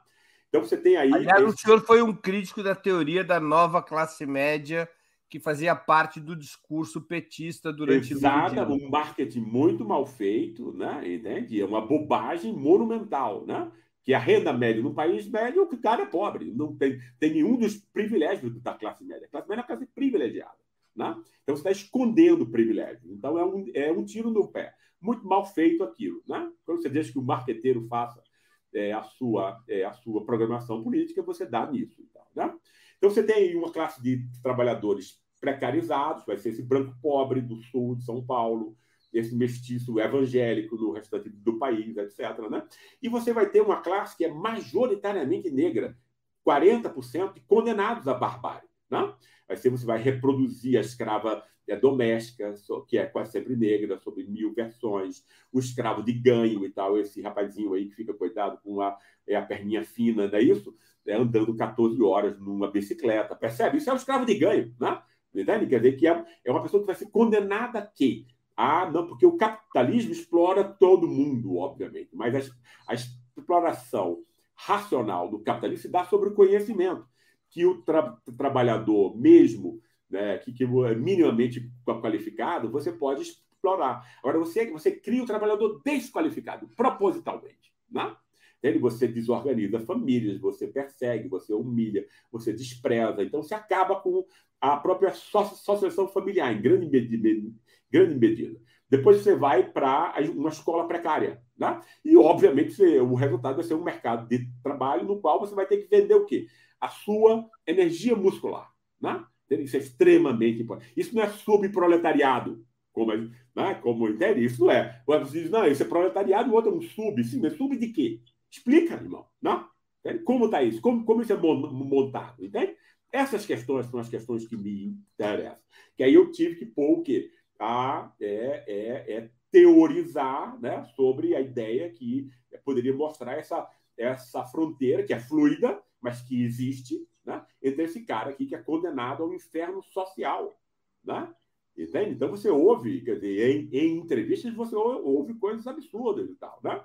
Então você tem aí. Aliás, esse... o senhor foi um crítico da teoria da nova classe média que fazia parte do discurso petista durante Exato, um marketing muito mal feito, né? Entende? É uma bobagem monumental, né? Que a renda média no país médio, o cara é pobre, não tem, tem nenhum dos privilégios da classe média. A classe média é uma classe privilegiada, né? Então você está escondendo o privilégio. Então é um, é um tiro no pé. Muito mal feito aquilo, né? Quando você deixa que o marqueteiro faça é, a, sua, é, a sua programação política, você dá nisso. Então, né? então você tem uma classe de trabalhadores precarizados, vai ser esse branco pobre do sul de São Paulo, esse mestiço evangélico no restante do país, etc. Né? E você vai ter uma classe que é majoritariamente negra, 40% condenados à barbárie. Né? Ser, você vai reproduzir a escrava é, doméstica, que é quase sempre negra, sobre mil versões, o escravo de ganho e tal, esse rapazinho aí que fica, coitado, com a, é, a perninha fina, não é isso? É, andando 14 horas numa bicicleta, percebe? Isso é um escravo de ganho, né? Entende? Quer dizer que é, é uma pessoa que vai ser condenada a quê? Ah, não, porque o capitalismo explora todo mundo, obviamente, mas a, a exploração racional do capitalismo se dá sobre o conhecimento, que o tra trabalhador, mesmo né, que, que é minimamente qualificado, você pode explorar. Agora, você, você cria o trabalhador desqualificado, propositalmente. Né? Ele, você desorganiza famílias, você persegue, você humilha, você despreza. Então, você acaba com a própria associação familiar, em grande medida. Grande medida. Depois você vai para uma escola precária. Né? E, obviamente, você, o resultado vai ser um mercado de trabalho no qual você vai ter que vender o quê? A sua energia muscular. Né? Isso é extremamente importante. Isso não é subproletariado, como, né? como entende? Isso não é. Você diz, não, isso é proletariado, o outro é um sub. Sim, mas sub de quê? Explica, irmão. Né? Como está isso? Como, como isso é montado? Entende? Essas questões são as questões que me interessam. Que aí eu tive que pôr o quê? A, é, é, é teorizar né, sobre a ideia que poderia mostrar essa, essa fronteira, que é fluida, mas que existe, né, entre esse cara aqui que é condenado ao inferno social. Né? Entende? Então você ouve, quer dizer, em, em entrevistas você ouve coisas absurdas e tal, né?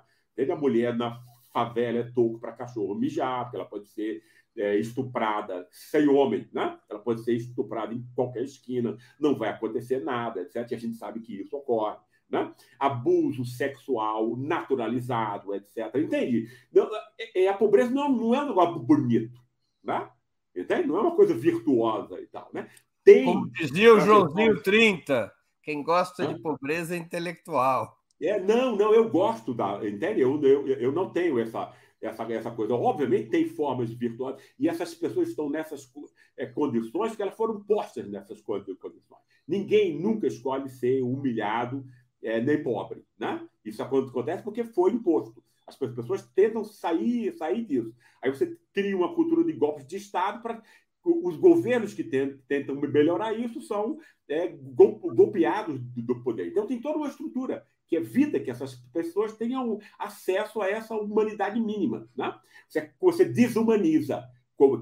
A mulher na favela é toco para cachorro mijar, porque ela pode ser é, estuprada sem homem, né? Ela pode ser estuprada em qualquer esquina, não vai acontecer nada, etc. E a gente sabe que isso ocorre. Né? Abuso sexual naturalizado, etc. Entende? Não, é, é, a pobreza não, não é um negócio bonito. Né? Entende? Não é uma coisa virtuosa e tal. Né? Tem, Como dizia o Joãozinho 30, quem gosta de pobreza é intelectual. É, não, não, eu gosto da. Entende? Eu, eu, eu não tenho essa, essa, essa coisa. Obviamente tem formas virtuosas, e essas pessoas estão nessas é, condições que elas foram postas nessas condições. Ninguém nunca escolhe ser humilhado é, nem pobre. Né? Isso acontece porque foi imposto. As pessoas tentam sair, sair disso. Aí você cria uma cultura de golpes de Estado para os governos que tentam melhorar isso são é, golpeados do poder. Então tem toda uma estrutura que evita que essas pessoas tenham acesso a essa humanidade mínima. Né? Você, você desumaniza,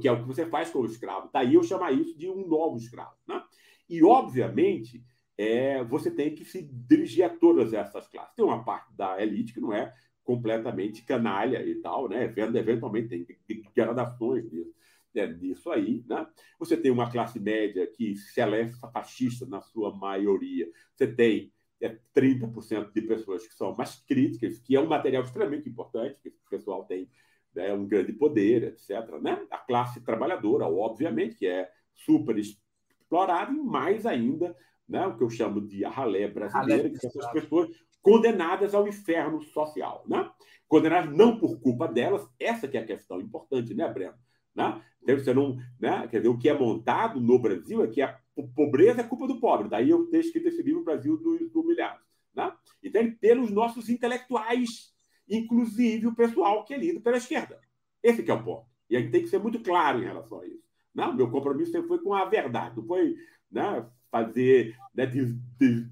que é o que você faz com o escravo. Daí eu chamar isso de um novo escravo. Né? E, obviamente, é, você tem que se dirigir a todas essas classes. Tem uma parte da elite que não é completamente canalha e tal, né? Eventualmente tem gradações disso, é, disso aí, né? Você tem uma classe média que, se é fascista na sua maioria, você tem é, 30% de pessoas que são mais críticas, que é um material extremamente importante, que o pessoal tem né, um grande poder, etc. Né? A classe trabalhadora, obviamente, que é super explorada, e mais ainda né, o que eu chamo de a ralé brasileira, que são essas pessoas condenadas ao inferno social. Né? Condenadas não por culpa delas, essa que é a questão importante, né, Breno? Né? Então, você não, né? Quer dizer, o que é montado no Brasil é que a pobreza é culpa do pobre. Daí eu ter escrito esse livro Brasil dos do Humilhados. Né? Então, pelos nossos intelectuais, inclusive o pessoal que é lido pela esquerda. Esse que é o ponto. E a gente tem que ser muito claro em relação a isso. Não, meu compromisso sempre foi com a verdade, não foi né, fazer, né,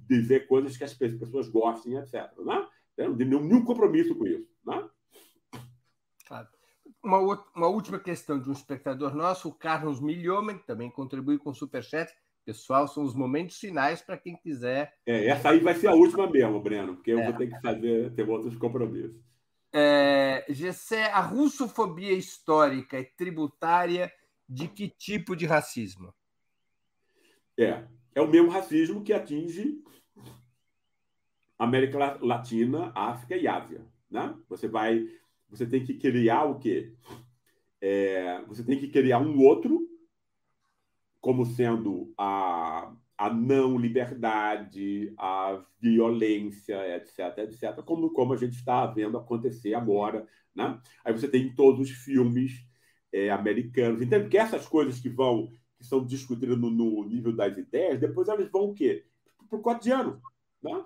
dizer coisas que as pessoas gostem, etc. Né? Não tem nenhum compromisso com isso. Né? Uma, uma última questão de um espectador nosso, o Carlos Milhomem, que também contribui com o Superchat. Pessoal, são os momentos finais para quem quiser. É, essa aí vai ser a última mesmo, Breno, porque eu é. vou ter que fazer, ter outros compromissos. É, Gessé, a russofobia histórica e tributária de que tipo de racismo? É, é o mesmo racismo que atinge América Latina, África e Ásia. Né? Você vai, você tem que criar o quê? É, você tem que criar um outro como sendo a, a não liberdade, a violência, etc, etc, como, como a gente está vendo acontecer agora. Né? Aí você tem todos os filmes é, americanos. Entende? Que essas coisas que vão que são discutidas no, no, nível das ideias, depois elas vão o quê? Para o cotidiano. Né?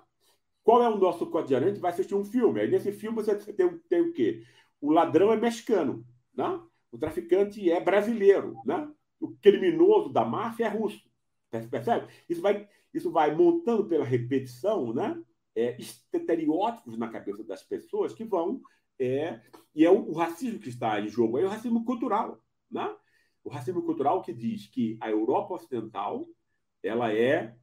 Qual é o nosso cotidiano? A gente vai assistir um filme. Aí nesse filme você tem, tem o quê? O ladrão é mexicano. Né? O traficante é brasileiro. Né? O criminoso da máfia é russo. Percebe? Isso vai, isso vai montando pela repetição né? É, estereótipos na cabeça das pessoas que vão. É, e é o, o racismo que está em jogo, é o racismo cultural. Né? o racismo cultural que diz que a Europa Ocidental ela é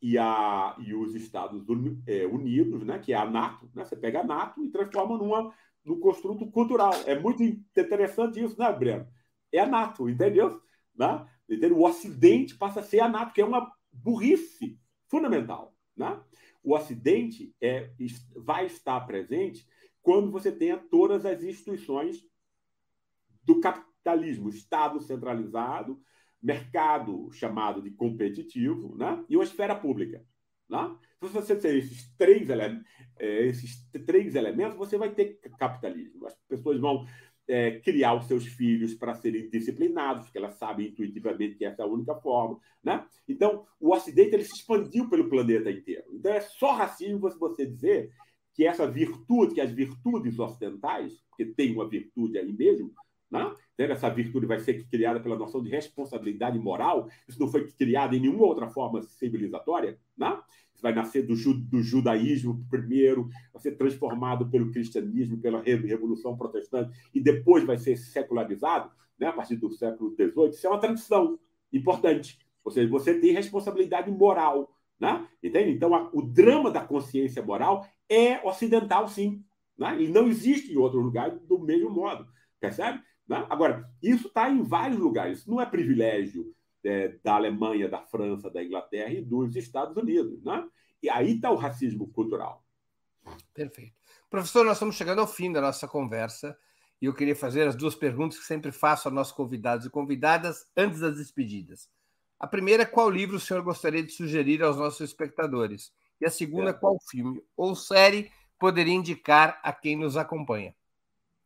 e, a, e os Estados é, Unidos, né, que é a NATO, né, você pega a NATO e transforma numa, num construto cultural. É muito interessante isso, né, Breno? É a NATO, entendeu? Né? entendeu? O Ocidente passa a ser a NATO, que é uma burrice fundamental. Né? O Ocidente é, vai estar presente quando você tenha todas as instituições do capitalismo Estado centralizado, mercado chamado de competitivo, né? e uma esfera pública. Né? Se você ter esses três, ele é, esses três elementos, você vai ter capitalismo. As pessoas vão é, criar os seus filhos para serem disciplinados, porque elas sabem intuitivamente que essa é a única forma. Né? Então, o Ocidente ele se expandiu pelo planeta inteiro. Então, é só racismo você dizer que essa virtude, que as virtudes ocidentais, porque tem uma virtude aí mesmo, né? Essa virtude vai ser criada pela noção de responsabilidade moral. Isso não foi criado em nenhuma outra forma civilizatória. Né? Vai nascer do, ju do judaísmo primeiro, vai ser transformado pelo cristianismo, pela Revolução Protestante, e depois vai ser secularizado né? a partir do século XVIII. Isso é uma tradição importante. Ou seja, você tem responsabilidade moral Né? Entende? Então, a, o drama da consciência moral é ocidental, sim. Né? E não existe em outro lugar do mesmo modo. Percebe? Né? Agora, isso está em vários lugares. Isso não é privilégio é, da Alemanha, da França, da Inglaterra e dos Estados Unidos. Né? E aí está o racismo cultural. Perfeito. Professor, nós estamos chegando ao fim da nossa conversa e eu queria fazer as duas perguntas que sempre faço aos nossos convidados e convidadas antes das despedidas. A primeira é qual livro o senhor gostaria de sugerir aos nossos espectadores? E a segunda, é. qual filme ou série poderia indicar a quem nos acompanha?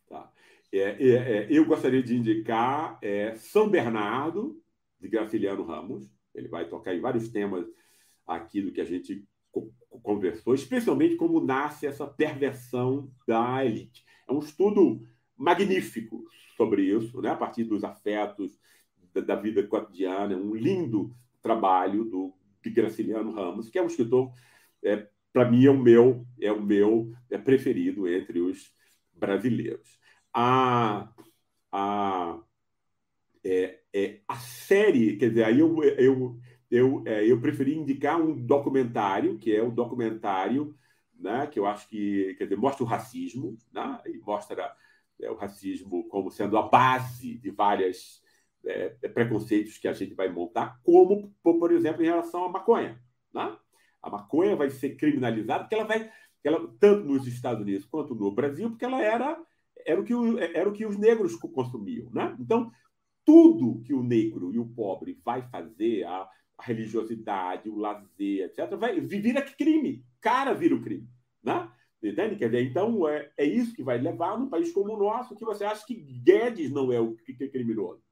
Tá. É, é, é, eu gostaria de indicar é, São Bernardo, de Graciliano Ramos. Ele vai tocar em vários temas aqui do que a gente conversou, especialmente como nasce essa perversão da elite. É um estudo magnífico sobre isso, né? a partir dos afetos da, da vida cotidiana, é um lindo trabalho do Graciliano Ramos, que é um escritor, é, para mim, é o meu, é o meu é preferido entre os brasileiros. A, a, é, é, a série, quer dizer, aí eu, eu, eu, é, eu preferi indicar um documentário, que é o documentário né, que eu acho que quer dizer, mostra o racismo, né, e mostra é, o racismo como sendo a base de várias é, preconceitos que a gente vai montar, como, por exemplo, em relação à maconha. Né? A maconha vai ser criminalizada porque ela vai, ela, tanto nos Estados Unidos quanto no Brasil, porque ela era, era, o, que era o que os negros consumiam. Né? Então, tudo que o negro e o pobre vai fazer, a, religiosidade, o lazer, etc., vai vira crime. Cara vira o crime. Né? Entende? Quer dizer, então é, é isso que vai levar num país como o nosso, que você acha que Guedes não é o que é criminoso.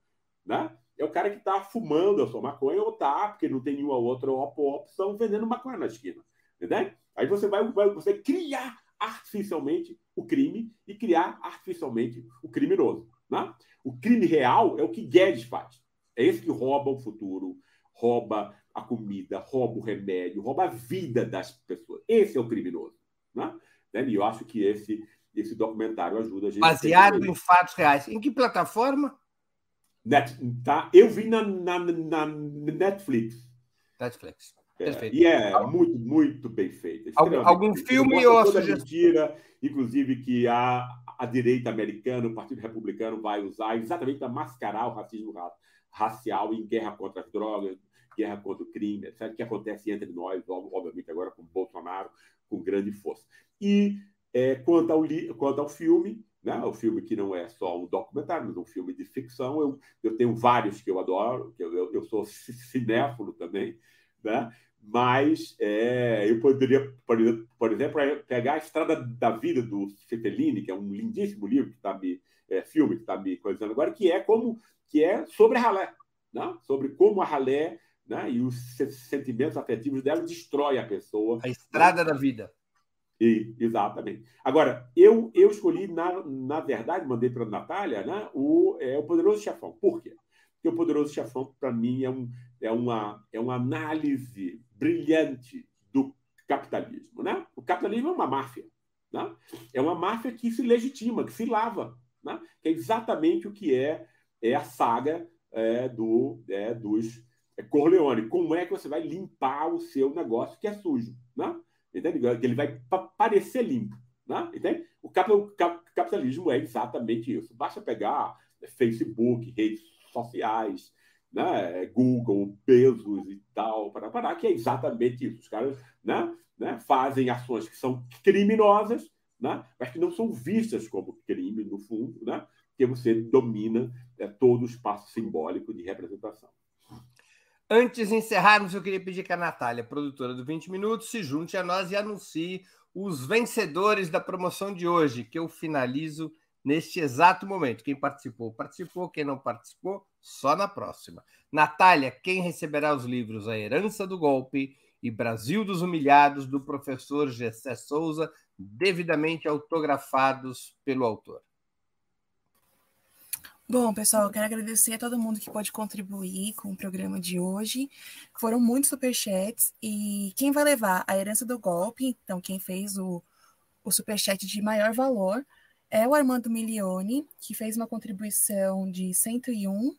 Né? É o cara que está fumando a sua maconha ou tá, porque não tem nenhuma outra opção, vendendo maconha na esquina. Entende? Aí você vai, vai você criar artificialmente o crime e criar artificialmente o criminoso. Né? O crime real é o que Guedes faz. É esse que rouba o futuro, rouba a comida, rouba o remédio, rouba a vida das pessoas. Esse é o criminoso. Né? E eu acho que esse, esse documentário ajuda a gente. Baseado em fatos reais. Em que plataforma? Net, tá? Eu vi na, na, na Netflix. Netflix. É. E é muito, muito bem feito. Algum, algum filme ou sugestão? mentira, inclusive que a, direita americana, o Partido Republicano, vai usar exatamente para mascarar o racismo racial em guerra contra as drogas, guerra contra o crime, etc., que acontece entre nós, obviamente, agora com Bolsonaro, com grande força. E é, quanto, ao, quanto ao filme, né? O filme que não é só um documentário, mas um filme de ficção. Eu, eu tenho vários que eu adoro, que eu, eu, eu sou cinéfilo também, né? Mas é, eu poderia, por, exemplo, pegar a Estrada da Vida do Cefellini, que é um lindíssimo livro que está me é, filme que está me coisando agora, que é como que é sobre a ralé, né? sobre como a ralé né? e os sentimentos afetivos dela destrói a pessoa. A Estrada da Vida. E, exatamente. Agora, eu, eu escolhi, na, na verdade, mandei para a Natália né, o, é, o Poderoso Chefão. Por quê? Porque o Poderoso Chefão, para mim, é, um, é, uma, é uma análise brilhante do capitalismo. Né? O capitalismo é uma máfia. Né? É uma máfia que se legitima, que se lava. Né? Que é exatamente o que é, é a saga é, do, é, dos é, Corleone. Como é que você vai limpar o seu negócio que é sujo? Né? Entende? Que ele vai parecer limpo. Né? Entende? O capitalismo é exatamente isso. Basta pegar Facebook, redes sociais, né? Google, Bezos e tal, para parar, que é exatamente isso. Os caras né? Né? fazem ações que são criminosas, né? mas que não são vistas como crime, no fundo, né? porque você domina é, todo o espaço simbólico de representação. Antes de encerrarmos, eu queria pedir que a Natália, produtora do 20 Minutos, se junte a nós e anuncie os vencedores da promoção de hoje, que eu finalizo neste exato momento. Quem participou, participou. Quem não participou, só na próxima. Natália, quem receberá os livros A Herança do Golpe e Brasil dos Humilhados, do professor Gessé Souza, devidamente autografados pelo autor? Bom, pessoal, eu quero agradecer a todo mundo que pode contribuir com o programa de hoje. Foram muitos superchats e quem vai levar a herança do golpe, então quem fez o, o superchat de maior valor, é o Armando Milione, que fez uma contribuição de 101.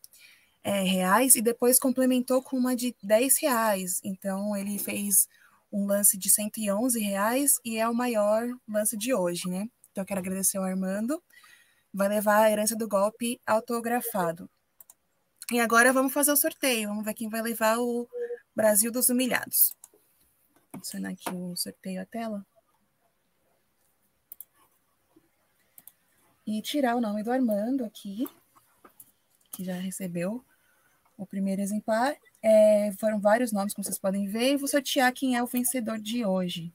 é, reais e depois complementou com uma de 10 reais. Então, ele fez um lance de 111 reais e é o maior lance de hoje, né? Então, eu quero agradecer ao Armando. Vai levar a herança do golpe autografado. E agora vamos fazer o sorteio. Vamos ver quem vai levar o Brasil dos Humilhados. Vou adicionar aqui o sorteio à tela. E tirar o nome do Armando aqui, que já recebeu o primeiro exemplar. É, foram vários nomes, como vocês podem ver, e vou sortear quem é o vencedor de hoje.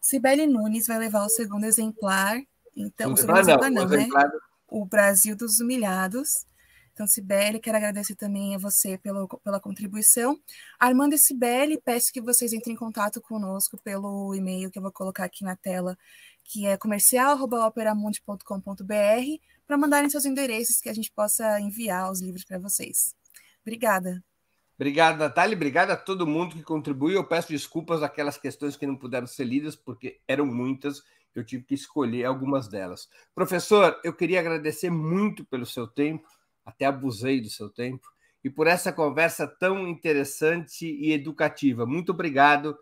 Sibeli Nunes vai levar o segundo exemplar. Então, o segundo exemplar não, não né? O Brasil dos Humilhados. Então, Sibeli, quero agradecer também a você pela, pela contribuição. Armando e Sibeli, peço que vocês entrem em contato conosco pelo e-mail que eu vou colocar aqui na tela, que é comercial.operamundi.com.br, para mandarem seus endereços que a gente possa enviar os livros para vocês. Obrigada. Obrigado, Natália. Obrigado a todo mundo que contribuiu. Eu peço desculpas aquelas questões que não puderam ser lidas, porque eram muitas. Eu tive que escolher algumas delas. Professor, eu queria agradecer muito pelo seu tempo, até abusei do seu tempo, e por essa conversa tão interessante e educativa. Muito obrigado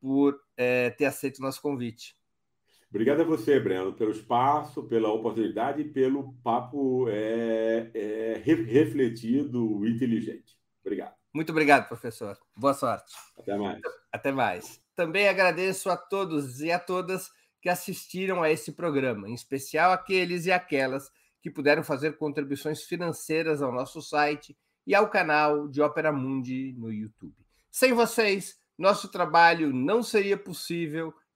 por é, ter aceito o nosso convite. Obrigado a você, Breno, pelo espaço, pela oportunidade e pelo papo é, é, refletido, inteligente. Obrigado. Muito obrigado, professor. Boa sorte. Até mais. Até mais. Também agradeço a todos e a todas que assistiram a esse programa, em especial aqueles e aquelas que puderam fazer contribuições financeiras ao nosso site e ao canal de Ópera Mundi no YouTube. Sem vocês, nosso trabalho não seria possível